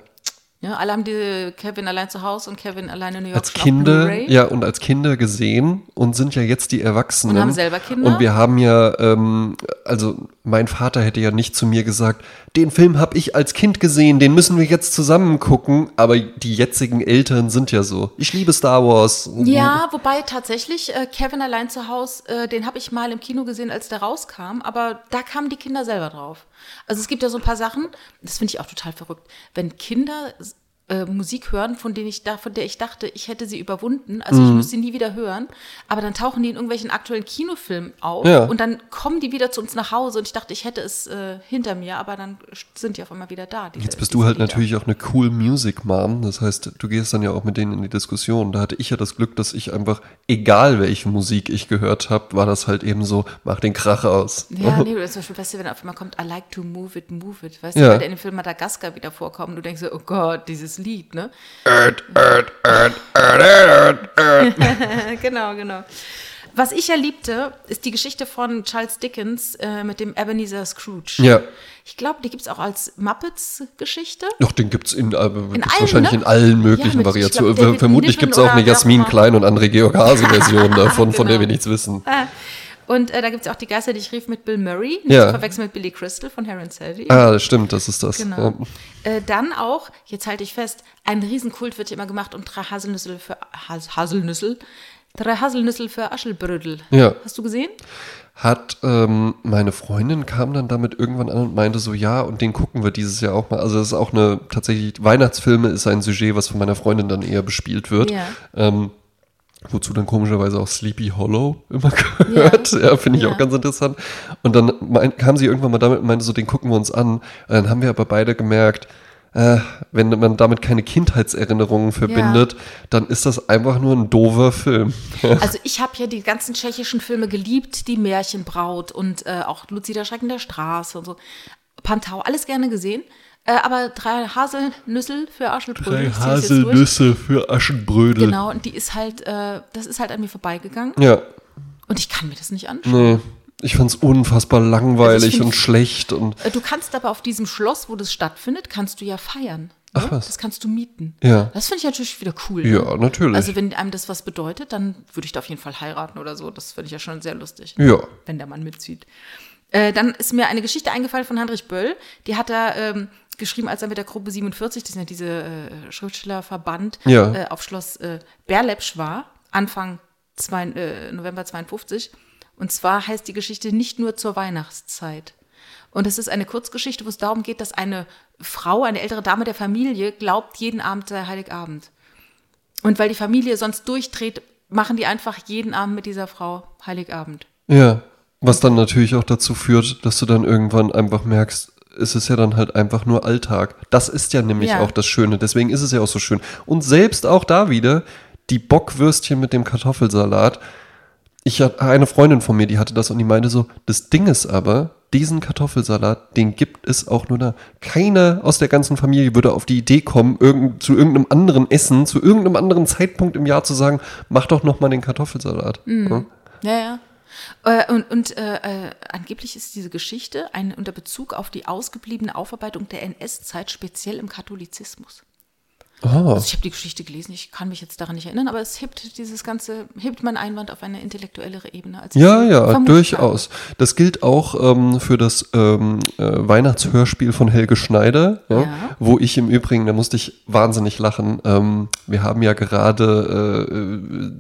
Ja, alle haben die Kevin allein zu Hause und Kevin allein in New York als Kinder, ja, und als Kinder gesehen und sind ja jetzt die Erwachsenen. Und haben selber Kinder. Und wir haben ja, ähm, also mein Vater hätte ja nicht zu mir gesagt, den Film habe ich als Kind gesehen, den müssen wir jetzt zusammen gucken. Aber die jetzigen Eltern sind ja so. Ich liebe Star Wars. Ja, wobei tatsächlich äh, Kevin allein zu Hause, äh, den habe ich mal im Kino gesehen, als der rauskam, aber da kamen die Kinder selber drauf. Also es gibt ja so ein paar Sachen, das finde ich auch total verrückt, wenn Kinder äh, Musik hören, von denen ich da, von der ich dachte, ich hätte sie überwunden, also Mhm. ich muss sie nie wieder hören, aber dann tauchen die in irgendwelchen aktuellen Kinofilmen auf Ja. und dann kommen die wieder zu uns nach Hause und ich dachte, ich hätte es äh, hinter mir, aber dann sind die auf einmal wieder da. diese- Jetzt bist du halt Lieder. natürlich auch eine cool Music Mom. Das heißt, du gehst dann ja auch mit denen in die Diskussion. Da hatte ich ja das Glück, dass ich einfach, egal welche Musik ich gehört habe, war das halt eben so, mach den Krach aus. Ja, nee, zum Beispiel, weißt du, wenn auf einmal kommt, I like to move it, move it, weißt Ja. du, weil der in dem Film Madagaskar wieder vorkommt, du denkst so, oh Gott, dieses Lied, ne? genau, genau. Was ich ja liebte, ist die Geschichte von Charles Dickens äh, mit dem Ebenezer Scrooge. Ja. Ich glaube, die gibt es auch als Muppets-Geschichte. Doch, den gibt's in, äh, allen, wahrscheinlich ne? in allen Ja, möglichen ich Variationen. Vermutlich Niven gibt's auch eine Jasmin. Klein und André Georg Hase Version davon, von der wir Genau. nichts wissen. Und äh, da gibt es auch die Geister, die ich rief mit Bill Murray, nicht Ja. zu verwechseln mit Billy Crystal von Harry and Sally. Ah, das stimmt, das ist das. Genau. Äh, dann auch, jetzt halte ich fest, ein Riesenkult wird hier immer gemacht und drei Haselnüsse für Has Haselnüssel. Drei Haselnüssel für Aschelbrödel. Ja. Hast du gesehen? Hat ähm, meine Freundin kam dann damit irgendwann an und meinte so, ja, und den gucken wir dieses Jahr auch mal. Also das ist auch eine, tatsächlich, Weihnachtsfilme ist ein Sujet, was von meiner Freundin dann eher bespielt wird. Ja. Ähm, wozu dann komischerweise auch Sleepy Hollow immer gehört. Ja, finde ich Ja. auch ganz interessant. Und dann mein, kam sie irgendwann mal damit und meinte so, den gucken wir uns an. Und dann haben wir aber beide gemerkt, äh, wenn man damit keine Kindheitserinnerungen verbindet, dann ist das einfach nur ein doofer Film. Also ich habe ja die ganzen tschechischen Filme geliebt, die Märchenbraut und äh, auch Luzi der Schrecken der Straße und so. Pantau, alles gerne gesehen. Äh, aber drei Haselnüssel für es jetzt durch. für Aschenbrödel. Genau, und die ist halt, äh, das ist halt an mir vorbeigegangen. Ja, Und ich kann mir das nicht anschauen. nee. Ich fand's unfassbar langweilig Also find- und schlecht und Äh, Du kannst aber auf diesem Schloss, wo das stattfindet, kannst du ja feiern. Ach ne? was. Das kannst du mieten. Ja. Das finde ich natürlich wieder cool. ne? ja, natürlich. Also wenn einem das was bedeutet, dann würde ich da auf jeden Fall heiraten oder so. Das finde ich ja schon sehr lustig, ja. wenn der Mann mitzieht. Äh, dann ist mir eine Geschichte eingefallen von Heinrich Böll. Die hat er ähm, geschrieben, als er mit der Gruppe 47, das sind ja diese äh, Schriftstellerverband, Ja. äh, auf Schloss äh, Berlepsch war, Anfang zwei, äh, November 52. Und zwar heißt die Geschichte nicht nur zur Weihnachtszeit. Und es ist eine Kurzgeschichte, wo es darum geht, dass eine Frau, eine ältere Dame der Familie, glaubt, jeden Abend sei Heiligabend. Und weil die Familie sonst durchdreht, machen die einfach jeden Abend mit dieser Frau Heiligabend. Ja. Was dann natürlich auch dazu führt, dass du dann irgendwann einfach merkst, es ist ja dann halt einfach nur Alltag. Das ist ja nämlich Ja. auch das Schöne. Deswegen ist es ja auch so schön. Und selbst auch da wieder die Bockwürstchen mit dem Kartoffelsalat. Ich hatte eine Freundin von mir, die hatte das und die meinte so, das Ding ist aber, diesen Kartoffelsalat, den gibt es auch nur da. Keiner aus der ganzen Familie würde auf die Idee kommen, irgend, zu irgendeinem anderen Essen, zu irgendeinem anderen Zeitpunkt im Jahr zu sagen, mach doch noch mal den Kartoffelsalat. Ja? Ja, ja. Äh, und und äh, äh, angeblich ist diese Geschichte ein, unter Bezug auf die ausgebliebene Aufarbeitung der NS-Zeit speziell im Katholizismus. Ah. Also ich habe die Geschichte gelesen, ich kann mich jetzt daran nicht erinnern, aber es hebt dieses ganze, hebt mein Einwand auf eine intellektuellere Ebene. Als Ja, ja, durchaus. Das gilt auch ähm, für das ähm, äh, Weihnachtshörspiel von Helge Schneider, ja, Ja. wo ich im Übrigen, da musste ich wahnsinnig lachen. Ähm, wir haben ja gerade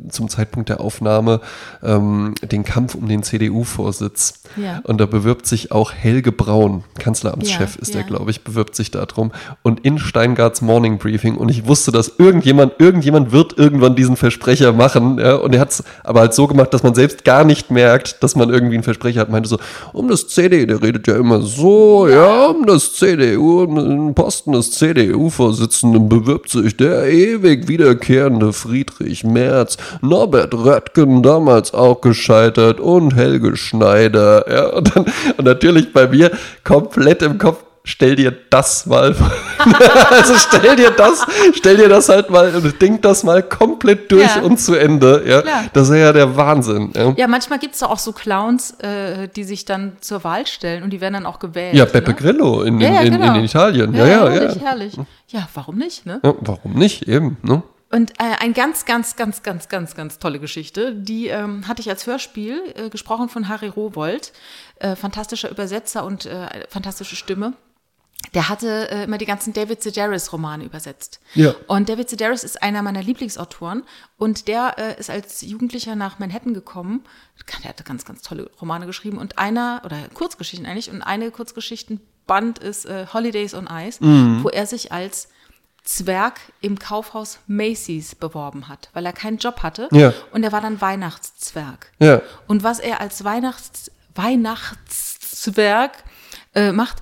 äh, zum Zeitpunkt der Aufnahme ähm, den Kampf um den CDU-Vorsitz. Ja. Und da bewirbt sich auch Helge Braun, Kanzleramtschef ist er, glaube ich, bewirbt sich da drum. Und in Steingarts Morning Briefing, und ich wusste, dass irgendjemand, irgendjemand wird irgendwann diesen Versprecher machen. Ja? Und er hat es aber halt so gemacht, dass man selbst gar nicht merkt, dass man irgendwie einen Versprecher hat. Meinte so, um das CD, der redet ja immer so, ja, um das CDU, um den Posten des CDU-Vorsitzenden bewirbt sich der ewig wiederkehrende Friedrich Merz, Norbert Röttgen, damals auch gescheitert und Helge Schneider. Ja? Und, dann, und natürlich bei mir komplett im Kopf stell dir das mal, also stell dir das, stell dir das halt mal und denk das mal komplett durch Ja. und zu Ende. Ja, Klar. das ist ja der Wahnsinn. Ja, Ja, manchmal gibt es da auch so Clowns, äh, die sich dann zur Wahl stellen und die werden dann auch gewählt. ja Beppe ne? Grillo in, Ja, in, ja, in, genau. in Italien. Ja, ja, ja. herrlich, herrlich. Ja, warum nicht, ne? ja warum nicht eben? Ne? Und äh, eine ganz, ganz, ganz, ganz, ganz, ganz tolle Geschichte, die ähm, hatte ich als Hörspiel, äh, gesprochen von Harry Rowold, äh, fantastischer Übersetzer und äh, fantastische Stimme. Der hatte äh, immer die ganzen David Sedaris Romane übersetzt. Ja. Und David Sedaris ist einer meiner Lieblingsautoren und der äh, ist als Jugendlicher nach Manhattan gekommen. Der hatte ganz, ganz tolle Romane geschrieben und einer, oder Kurzgeschichten eigentlich, und eine Kurzgeschichtenband ist äh, Holidays on Ice, wo er sich als Zwerg im Kaufhaus Macy's beworben hat, weil er keinen Job hatte. Ja. Und er war dann Weihnachtszwerg. Ja. Und was er als Weihnachts Weihnachtszwerg äh, macht,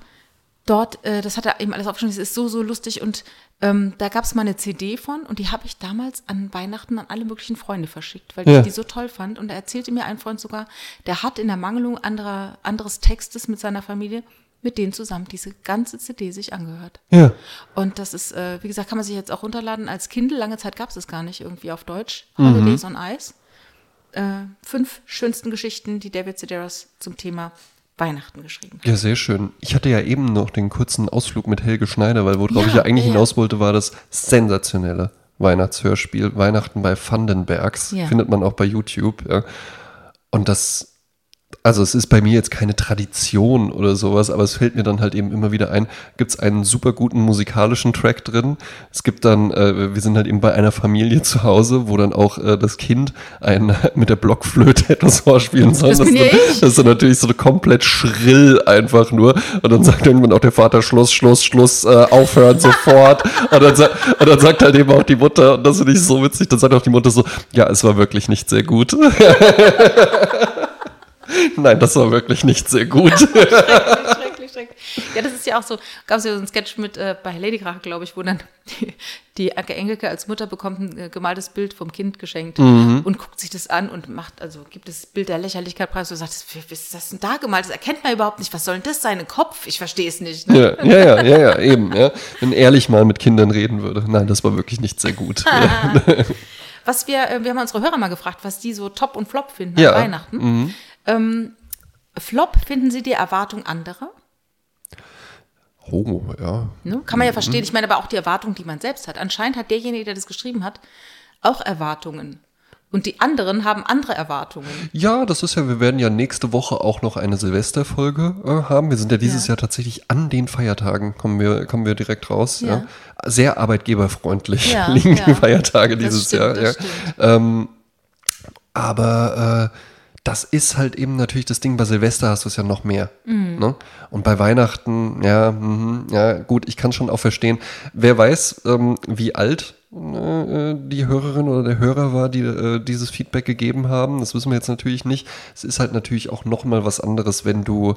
dort, äh, das hat er eben alles aufgeschrieben, das ist so, so lustig. Und ähm, da gab es mal eine CD von und die habe ich damals an Weihnachten an alle möglichen Freunde verschickt, weil Ja. ich die so toll fand. Und da erzählte mir ein Freund sogar, der hat in der Mangelung anderer, anderes Textes mit seiner Familie mit denen zusammen diese ganze CD sich angehört. Ja. Und das ist, äh, wie gesagt, kann man sich jetzt auch runterladen als Kindle. Lange Zeit gab es es gar nicht irgendwie auf Deutsch. Holidays on Ice. Äh, fünf schönsten Geschichten, die David Sedaris zum Thema Weihnachten geschrieben. Ja, sehr schön. Ich hatte ja eben noch den kurzen Ausflug mit Helge Schneider, weil worauf Ja, ich ja eigentlich ja, hinaus wollte, war das sensationelle Weihnachtshörspiel Weihnachten bei Vandenbergs. Ja. Findet man auch bei YouTube. Ja. Und das, also es ist bei mir jetzt keine Tradition oder sowas, aber es fällt mir dann halt eben immer wieder ein, gibt es einen super guten musikalischen Track drin. Es gibt dann, äh, wir sind halt eben bei einer Familie zu Hause, wo dann auch äh, das Kind ein, mit der Blockflöte etwas vorspielen soll. Das dann, ich. das ist dann natürlich so komplett schrill einfach nur. Und dann sagt irgendwann auch der Vater Schluss, Schluss, Schluss, äh, aufhören sofort. Und dann, und dann sagt halt eben auch die Mutter, und das finde ich so witzig, dann sagt auch die Mutter so, ja, es war wirklich nicht sehr gut. Nein, das war wirklich nicht sehr gut. schrecklich, schrecklich. Ja, das ist ja auch so, gab es ja so einen Sketch mit äh, bei Lady Krach, glaube ich, wo dann die, die Anke Engelke als Mutter bekommt ein äh, gemaltes Bild vom Kind geschenkt Mhm. und guckt sich das an und macht, also gibt das Bild der Lächerlichkeit preis und sagt, wie ist das denn da gemalt? Das erkennt man überhaupt nicht. Was soll denn das sein? Ein Kopf? Ich verstehe es nicht. Ne? Ja, ja, ja, ja, ja, eben. Ja. Wenn ehrlich mal mit Kindern reden würde. Nein, das war wirklich nicht sehr gut. Ja. Was wir, äh, wir haben unsere Hörer mal gefragt, was die so Top und Flop finden Ja. an Weihnachten. Ähm, Flop finden sie die Erwartung anderer? Oh, ja. Ne? Kann man ja verstehen. Ich meine aber auch die Erwartung, die man selbst hat. Anscheinend hat derjenige, der das geschrieben hat, auch Erwartungen. Und die anderen haben andere Erwartungen. Ja, das ist ja, wir werden ja nächste Woche auch noch eine Silvesterfolge äh, haben. Wir sind ja dieses Ja. Jahr tatsächlich an den Feiertagen, kommen wir, kommen wir direkt raus. Ja. Ja. Sehr arbeitgeberfreundlich Ja, liegen die Feiertage Das dieses stimmt, Jahr. das ja. stimmt. Ähm, aber äh, das ist halt eben natürlich das Ding, bei Silvester hast du es ja noch mehr. Mhm. Ne? Und bei Weihnachten, ja, mhm, ja, gut, ich kann schon auch verstehen. Wer weiß, ähm, wie alt äh, die Hörerin oder der Hörer war, die äh, dieses Feedback gegeben haben. Das wissen wir jetzt natürlich nicht. Es ist halt natürlich auch noch mal was anderes, wenn du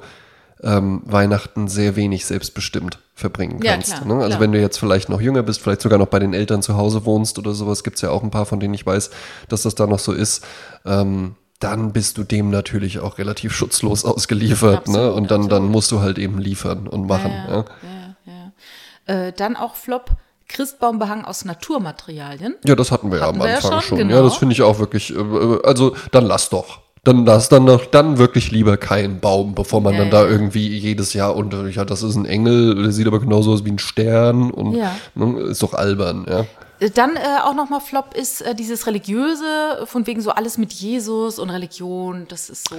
ähm, Weihnachten sehr wenig selbstbestimmt verbringen Ja, kannst. klar, ne? Also klar. wenn du jetzt vielleicht noch jünger bist, vielleicht sogar noch bei den Eltern zu Hause wohnst oder sowas, gibt's ja auch ein paar, von denen ich weiß, dass das da noch so ist. Ähm, dann bist du dem natürlich auch relativ schutzlos ausgeliefert. ne? Absolut, Und dann, dann musst du halt eben liefern und machen. Ja, ja, ja. Äh, dann auch Flop, Christbaumbehang aus Naturmaterialien. Ja, das hatten wir ja Hatten am ja Anfang schon, schon. genau. Ja, das finde ich auch wirklich. äh, äh, Also dann lass doch. Dann lass dann noch, dann wirklich lieber keinen Baum, bevor man Ja, dann da irgendwie jedes Jahr unter, ja, das ist ein Engel, der sieht aber genauso aus wie ein Stern und Ja. ne, ist doch albern, ja. Dann äh, auch nochmal Flop ist äh, dieses Religiöse, von wegen so alles mit Jesus und Religion, das ist so.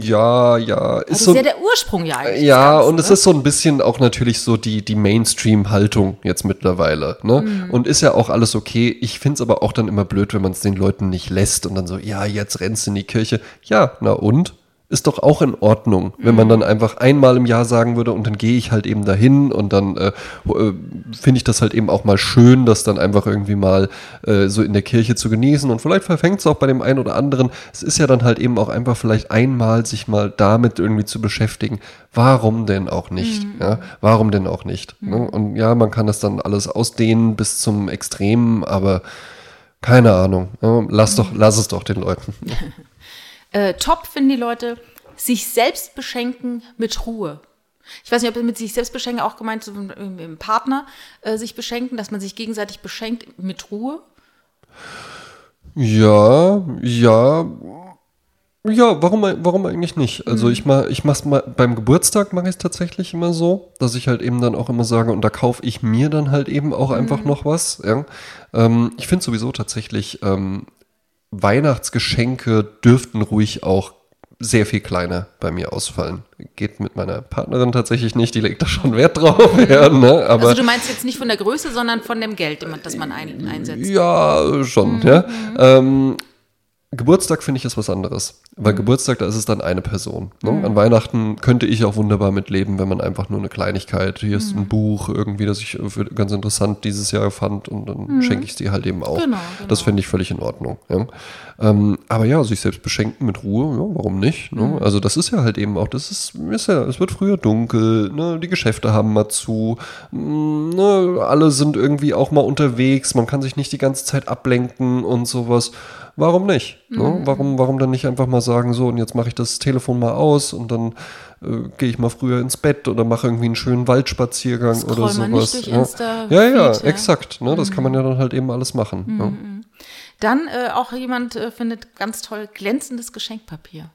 Ja, ja, ist Das ist so. ja der Ursprung ja eigentlich. Ja, Ganzen, und es ne? ist so ein bisschen auch natürlich so die, die Mainstream-Haltung jetzt mittlerweile. Ne? Mhm. Und ist ja auch alles okay. Ich finde es aber auch dann immer blöd, wenn man es den Leuten nicht lässt und dann so, ja, jetzt rennst du in die Kirche. Ja, na und? Ist doch auch in Ordnung, wenn man dann einfach einmal im Jahr sagen würde und dann gehe ich halt eben dahin und dann äh, äh, finde ich das halt eben auch mal schön, das dann einfach irgendwie mal äh, so in der Kirche zu genießen und vielleicht verfängt es auch bei dem einen oder anderen. Es ist ja dann halt eben auch einfach vielleicht einmal sich mal damit irgendwie zu beschäftigen. Warum denn auch nicht? Ja, warum denn auch nicht? Ne? Und ja, man kann das dann alles ausdehnen bis zum Extremen, aber keine Ahnung. Ja, lass doch, lass es doch den Leuten. Äh, top finden die Leute, sich selbst beschenken mit Ruhe. Ich weiß nicht, ob mit sich selbst beschenken auch gemeint ist, mit dem Partner äh, sich beschenken, dass man sich gegenseitig beschenkt mit Ruhe. Ja, ja. Ja, warum, warum eigentlich nicht? Also ich mach, ich mach's mal beim Geburtstag mache ich es tatsächlich immer so, dass ich halt eben dann auch immer sage, und da kaufe ich mir dann halt eben auch einfach noch was. Ja. Ähm, ich finde sowieso tatsächlich, ähm, Weihnachtsgeschenke dürften ruhig auch sehr viel kleiner bei mir ausfallen. Geht mit meiner Partnerin tatsächlich nicht, die legt da schon Wert drauf. Ja, ne? Aber also du meinst jetzt nicht von der Größe, sondern von dem Geld, das man ein, einsetzt. Ja, schon, ja. Ähm, Geburtstag finde ich ist was anderes. Weil Geburtstag, da ist es dann eine Person. Ne? An Weihnachten könnte ich auch wunderbar mitleben, wenn man einfach nur eine Kleinigkeit, hier ist ein Buch irgendwie, das ich für ganz interessant dieses Jahr fand und dann schenke ich sie halt eben auch. Genau, Das finde ich völlig in Ordnung. Ja? Ähm, aber ja, sich selbst beschenken mit Ruhe, ja, warum nicht? Ne? Also das ist ja halt eben auch, das ist, ist ja, es wird früher dunkel, ne? die Geschäfte haben mal zu, mm, ne? alle sind irgendwie auch mal unterwegs, man kann sich nicht die ganze Zeit ablenken und sowas. Warum nicht? Ne? Warum, warum dann nicht einfach mal sagen, so, und jetzt mache ich das Telefon mal aus und dann äh, gehe ich mal früher ins Bett oder mache irgendwie einen schönen Waldspaziergang Scroll oder sowas. ja. Ja, ja, ja. exakt. Ne? Das kann man ja dann halt eben alles machen. ne? Dann äh, auch jemand äh, findet ganz toll glänzendes Geschenkpapier.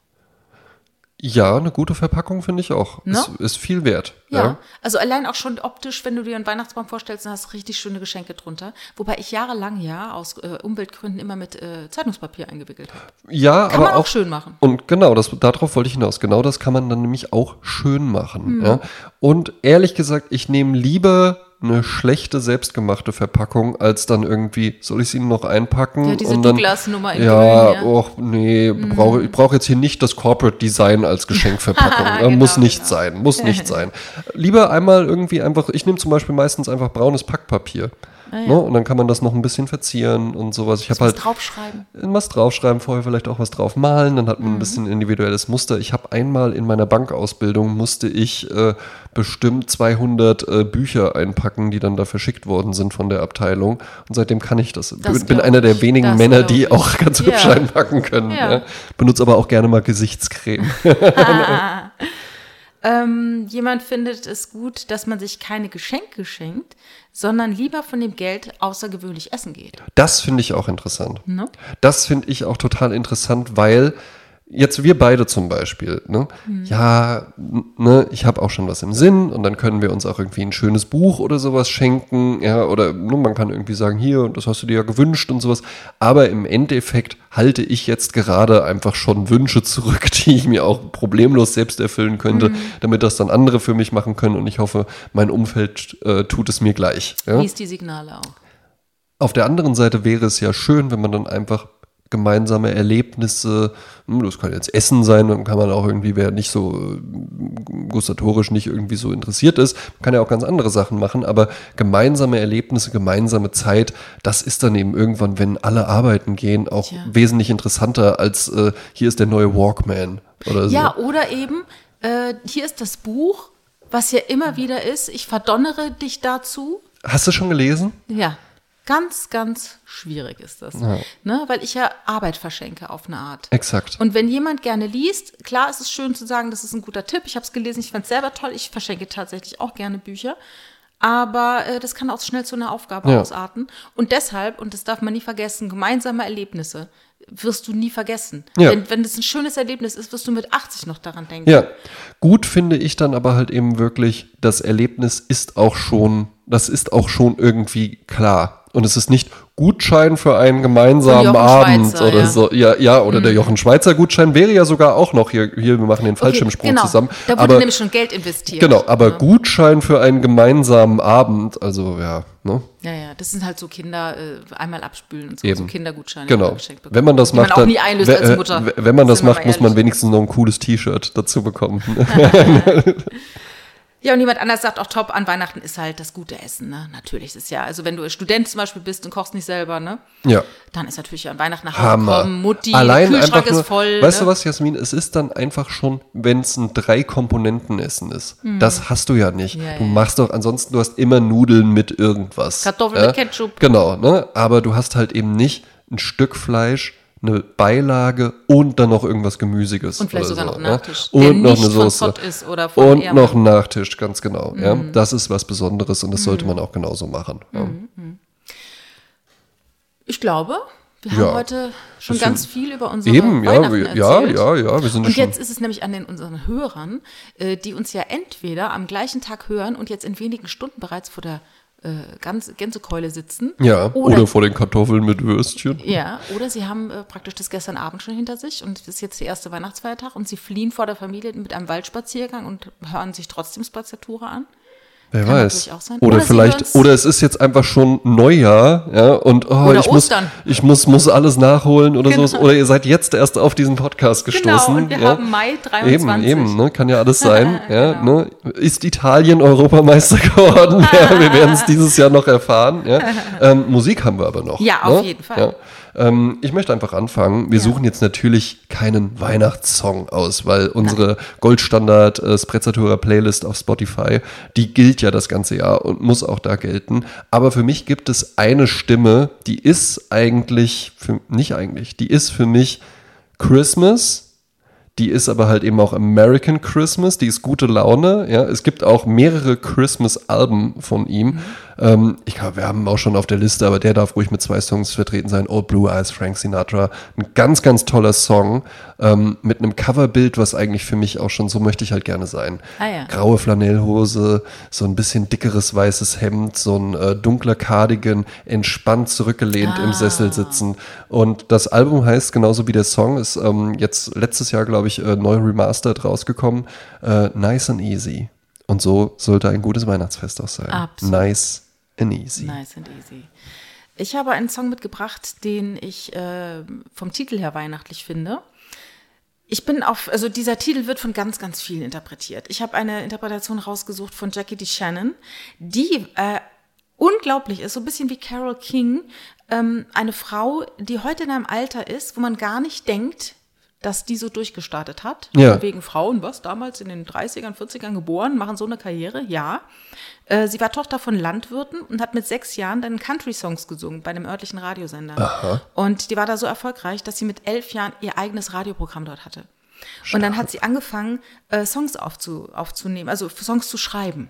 Ja, eine gute Verpackung finde ich auch. Ne? Ist, ist viel wert. Ja. Ja. also allein auch schon optisch, wenn du dir einen Weihnachtsbaum vorstellst, dann hast du richtig schöne Geschenke drunter. Wobei ich jahrelang ja aus äh, Umweltgründen immer mit äh, Zeitungspapier eingewickelt habe. Ja, Kann aber man auch auch schön machen. Und genau, das, darauf wollte ich hinaus. Genau das kann man dann nämlich auch schön machen. Mhm. Ja? Und ehrlich gesagt, ich nehme lieber eine schlechte selbstgemachte Verpackung, als dann irgendwie, soll ich sie noch einpacken? Ja, diese und dann, Douglas-Nummer in Ja, Grün, ja. och, nee, brauche, ich brauche jetzt hier nicht das Corporate Design als Geschenkverpackung. Ja, Genau, muss nicht genau. sein, muss nicht sein. Lieber einmal irgendwie einfach, ich nehme zum Beispiel meistens einfach braunes Packpapier. Ne? Und dann kann man das noch ein bisschen verzieren und sowas. Ich habe Was halt draufschreiben. was draufschreiben, vorher vielleicht auch was drauf malen, dann hat man ein bisschen individuelles Muster. Ich habe einmal in meiner Bankausbildung musste ich äh, bestimmt 200 äh, Bücher einpacken, die dann da verschickt worden sind von der Abteilung und seitdem kann ich das. Das bin einer der wenigen Das Männer, die auch ganz hübsch Ja. einpacken können. Ja. Ja. Benutze aber auch gerne mal Gesichtscreme. Ähm, jemand findet es gut, dass man sich keine Geschenke schenkt, sondern lieber von dem Geld außergewöhnlich essen geht. Das finde ich auch interessant. Ne? Das finde ich auch total interessant, weil jetzt wir beide zum Beispiel, ne? ja, n- ne, ich habe auch schon was im Sinn und dann können wir uns auch irgendwie ein schönes Buch oder sowas schenken, ja, oder ne, man kann irgendwie sagen, hier, und das hast du dir ja gewünscht und sowas. Aber im Endeffekt halte ich jetzt gerade einfach schon Wünsche zurück, die ich mir auch problemlos selbst erfüllen könnte, damit das dann andere für mich machen können und ich hoffe, mein Umfeld äh, tut es mir gleich. Ja? Lies die Signale auch. Auf der anderen Seite wäre es ja schön, wenn man dann einfach gemeinsame Erlebnisse, hm, das kann jetzt Essen sein, dann kann man auch irgendwie, wer nicht so äh, gustatorisch nicht irgendwie so interessiert ist, kann ja auch ganz andere Sachen machen, aber gemeinsame Erlebnisse, gemeinsame Zeit, das ist dann eben irgendwann, wenn alle arbeiten gehen, auch Tja. wesentlich interessanter als äh, hier ist der neue Walkman oder so. Ja, oder eben, äh, hier ist das Buch, was ja immer wieder ist, ich verdonnere dich dazu. Hast du schon gelesen? Ja, ganz, ganz schwierig ist das. Ne? Weil ich ja Arbeit verschenke auf eine Art. Exakt. Und wenn jemand gerne liest, klar ist es schön zu sagen, das ist ein guter Tipp. Ich habe es gelesen, ich fand es selber toll. Ich verschenke tatsächlich auch gerne Bücher. Aber äh, das kann auch schnell zu einer Aufgabe Ja. ausarten. Und deshalb, und das darf man nie vergessen, gemeinsame Erlebnisse wirst du nie vergessen. Ja. Wenn, wenn das ein schönes Erlebnis ist, wirst du mit 80 noch daran denken. Ja, gut finde ich dann aber halt eben wirklich, das Erlebnis ist auch schon, das ist auch schon irgendwie klar. Und es ist nicht Gutschein für einen gemeinsamen Abend Schweizer, oder ja. Mhm. so. Ja, ja oder der Jochen Schweizer Gutschein wäre ja sogar auch noch hier, hier wir machen den Fallschirmsprung genau. zusammen. Da wurde aber, nämlich schon Geld investiert. genau, aber Gutschein für einen gemeinsamen Abend, also ja, ne? Ja, ja, das sind halt so Kinder, äh, einmal abspülen und so, Eben. so Kindergutscheine. Genau. Wenn man das macht, man dann, einlöst we- äh, we- wenn man das wir macht, muss man wenigstens noch ein cooles T-Shirt dazu bekommen. Ja, und jemand anders sagt auch top, an Weihnachten ist halt das gute Essen, ne? Natürlich ist es ja, also wenn du Student zum Beispiel bist und kochst nicht selber, ne? ja. Dann ist natürlich an Weihnachten nach Hause Hammer. kommen, Mutti, Allein der Kühlschrank einfach nur, ist voll. Weißt ne? du was, Jasmin? Es ist dann einfach schon, wenn es ein Drei-Komponenten-Essen ist. Das hast du ja nicht. Ja, du machst doch, ansonsten, du hast immer Nudeln mit irgendwas. Kartoffeln ja? mit Ketchup. Genau, ne? Aber du hast halt eben nicht ein Stück Fleisch, eine Beilage und dann noch irgendwas Gemüsiges. Und vielleicht sogar so, noch einen Nachtisch, Ja? Und noch eine Soße. Und Ehrmann. noch ein Nachtisch, ganz genau. Ja? Mhm. Das ist was Besonderes und das sollte man auch genauso machen. Ja? Ich glaube, wir Ja. haben heute schon ganz viel über unsere Eben, ja, wir, ja, erzählt. ja, ja, wir sind Und jetzt ist es nämlich an den unseren Hörern, äh, die uns ja entweder am gleichen Tag hören und jetzt in wenigen Stunden bereits vor der äh, Gans Gänsekeule sitzen. ja, oder, oder vor den Kartoffeln mit Würstchen. ja, oder sie haben äh, praktisch das gestern Abend schon hinter sich und es ist jetzt der erste Weihnachtsfeiertag und sie fliehen vor der Familie mit einem Waldspaziergang und hören sich trotzdem Spaziatura an. Wer Kann weiß. Oder, Oder vielleicht, oder es ist jetzt einfach schon Neujahr, ja, und oh, ich, muss, ich muss, muss alles nachholen oder so. Genau. Oder ihr seid jetzt erst auf diesen Podcast gestoßen. Genau, und wir ja. haben Mai 23. Eben, eben, ne? kann ja alles sein. ja, Genau. ne? Ist Italien Europameister geworden? ja, wir werden es dieses Jahr noch erfahren. Ja. Ähm, Musik haben wir aber noch. Ja, auf ne? jeden Fall. Ja. Ähm, ich möchte einfach anfangen. Wir Ja. suchen jetzt natürlich keinen Weihnachtssong aus, weil unsere Goldstandard äh, Sprezzatura Playlist auf Spotify, die gilt ja das ganze Jahr und muss auch da gelten. Aber für mich gibt es eine Stimme, die ist eigentlich, für, nicht eigentlich, die ist für mich Christmas. Die ist aber halt eben auch American Christmas, die ist gute Laune. Ja, es gibt auch mehrere Christmas-Alben von ihm. Ähm, ich glaube, wir haben auch schon auf der Liste, aber der darf ruhig mit zwei Songs vertreten sein. Old Blue Eyes, Frank Sinatra. Ein ganz, ganz toller Song ähm, mit einem Coverbild, was eigentlich für mich auch schon so möchte ich halt gerne sein. Ah ja. Graue Flanellhose, so ein bisschen dickeres weißes Hemd, so ein äh, dunkler Cardigan, entspannt zurückgelehnt im Sessel sitzen. Und das Album heißt genauso wie der Song, ist ähm, jetzt letztes Jahr, glaube ich, äh, neu remastered rausgekommen. Äh, nice and Easy. Und so sollte ein gutes Weihnachtsfest auch sein. Absolut. Nice and Easy. Nice and easy. Ich habe einen Song mitgebracht, den ich äh, vom Titel her weihnachtlich finde. Ich bin auf, also dieser Titel wird von ganz, ganz vielen interpretiert. Ich habe eine Interpretation rausgesucht von Jackie D. Shannon, die äh, unglaublich ist, so ein bisschen wie Carol King, ähm, eine Frau, die heute in einem Alter ist, wo man gar nicht denkt, dass die so durchgestartet hat. Ja. Wegen Frauen, was damals in den 30ern, 40ern geboren, machen so eine Karriere, ja. Äh, sie war Tochter von Landwirten und hat mit sechs Jahren dann Country-Songs gesungen bei einem örtlichen Radiosender. Und die war da so erfolgreich, dass sie mit elf Jahren ihr eigenes Radioprogramm dort hatte. Und dann hat sie angefangen, äh, Songs aufzu, aufzunehmen, also Songs zu schreiben.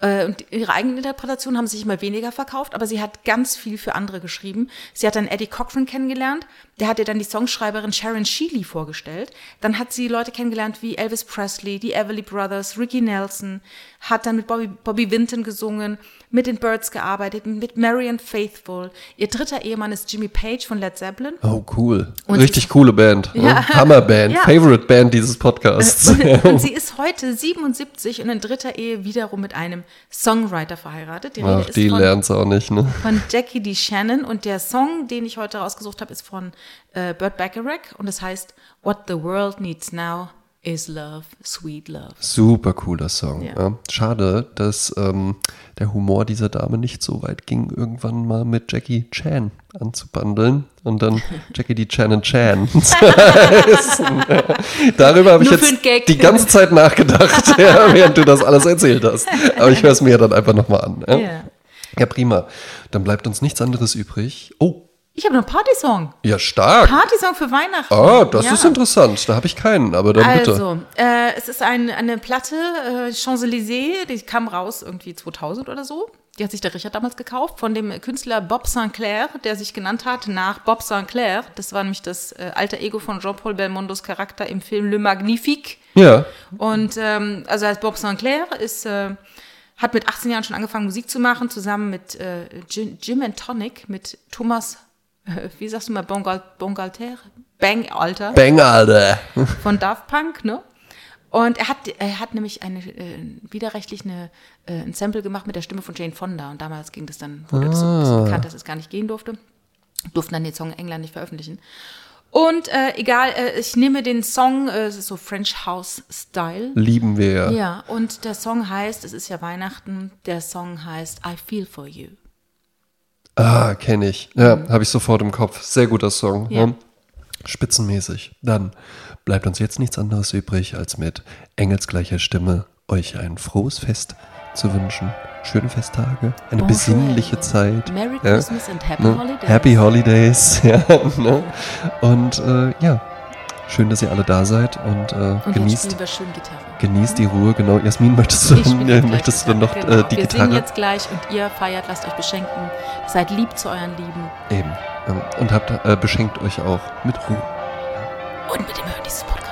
Äh, Und ihre eigenen Interpretationen haben sich immer weniger verkauft, aber sie hat ganz viel für andere geschrieben. Sie hat dann Eddie Cochran kennengelernt, der hat ihr dann die Songschreiberin Sharon Shealy vorgestellt. Dann hat sie Leute kennengelernt wie Elvis Presley, die Everly Brothers, Ricky Nelson, hat dann mit Bobby, Bobby Vinton gesungen, mit den Birds gearbeitet, mit Marian Faithful. Ihr dritter Ehemann ist Jimmy Page von Led Zeppelin. Oh, cool. Und Richtig coole Band. Ja. Ne? Hammerband. Ja. Favorite Band dieses Podcasts. Und, und sie ist heute 77 und in dritter Ehe wiederum mit einem Songwriter verheiratet. Die Rede Ach, die lernt's auch nicht, ne? von Jackie D. Shannon und der Song, den ich heute rausgesucht habe, ist von äh, Burt Bacharach und es heißt What the World Needs Now is Love, Sweet Love. Super cooler Song. Ja. Ja. Schade, dass ähm, der Humor dieser Dame nicht so weit ging, irgendwann mal mit Jackie Chan anzubandeln und dann Jackie die Chan and Chan. Darüber habe ich Nur jetzt die ganze Zeit nachgedacht, ja, während du das alles erzählt hast. Aber ich höre es mir dann einfach nochmal an. Ja, prima. Dann bleibt uns nichts anderes übrig. Oh, Ich habe noch einen Partysong. ja, stark. Partysong für Weihnachten. Ah, das Ja. ist interessant. Da habe ich keinen, aber dann bitte. Also, äh, es ist ein, eine Platte, äh, Champs-Élysées, die kam raus irgendwie 2000 oder so. Die hat sich der Richard damals gekauft von dem Künstler Bob Sinclair, der sich genannt hat nach Bob Sinclair. Das war nämlich das äh, alter Ego von Jean-Paul Belmondos Charakter im Film Le Magnifique. Ja, Und ähm, also heißt Bob Sinclair ist äh, hat mit 18 Jahren schon angefangen, Musik zu machen, zusammen mit äh, Jim, Jim and Tonic, mit Thomas, wie sagst du mal, Bongal, Bongalter? Bang, Alter. Bang, Alter. Von Daft Punk, ne? Und er hat, er hat nämlich eine, äh, widerrechtlich eine, äh, ein Sample gemacht mit der Stimme von Jane Fonda. Und damals ging das dann, wurde das so ein bisschen bekannt, dass es gar nicht gehen durfte. Durften dann den Song in England nicht veröffentlichen. Und äh, egal, äh, ich nehme den Song, äh, so French House Style. Lieben wir ja. Ja, und der Song heißt, es ist ja Weihnachten, der Song heißt I Feel For You. Ah, kenne ich. Ja, habe ich sofort im Kopf. Sehr guter Song. Ja. Ja. Spitzenmäßig. Dann bleibt uns jetzt nichts anderes übrig, als mit engelsgleicher Stimme euch ein frohes Fest zu wünschen. Schöne Festtage, eine Bonjour. besinnliche Zeit. Merry Ja. Christmas and Happy Ne? Holidays. Happy Holidays. Ja, ne? Und äh, ja, schön, dass ihr alle da seid und, äh, Und genießt, wir Gitarre. genießt die Ruhe. Genau, Jasmin, möchtest du, äh, möchtest du dann noch Gitarre, äh, die wir Gitarre? singen jetzt gleich und ihr feiert, lasst euch beschenken. Seid lieb zu euren Lieben. Eben. Ähm, Und habt, äh, beschenkt euch auch mit Ruhe. Und mit dem Hören dieses Podcast.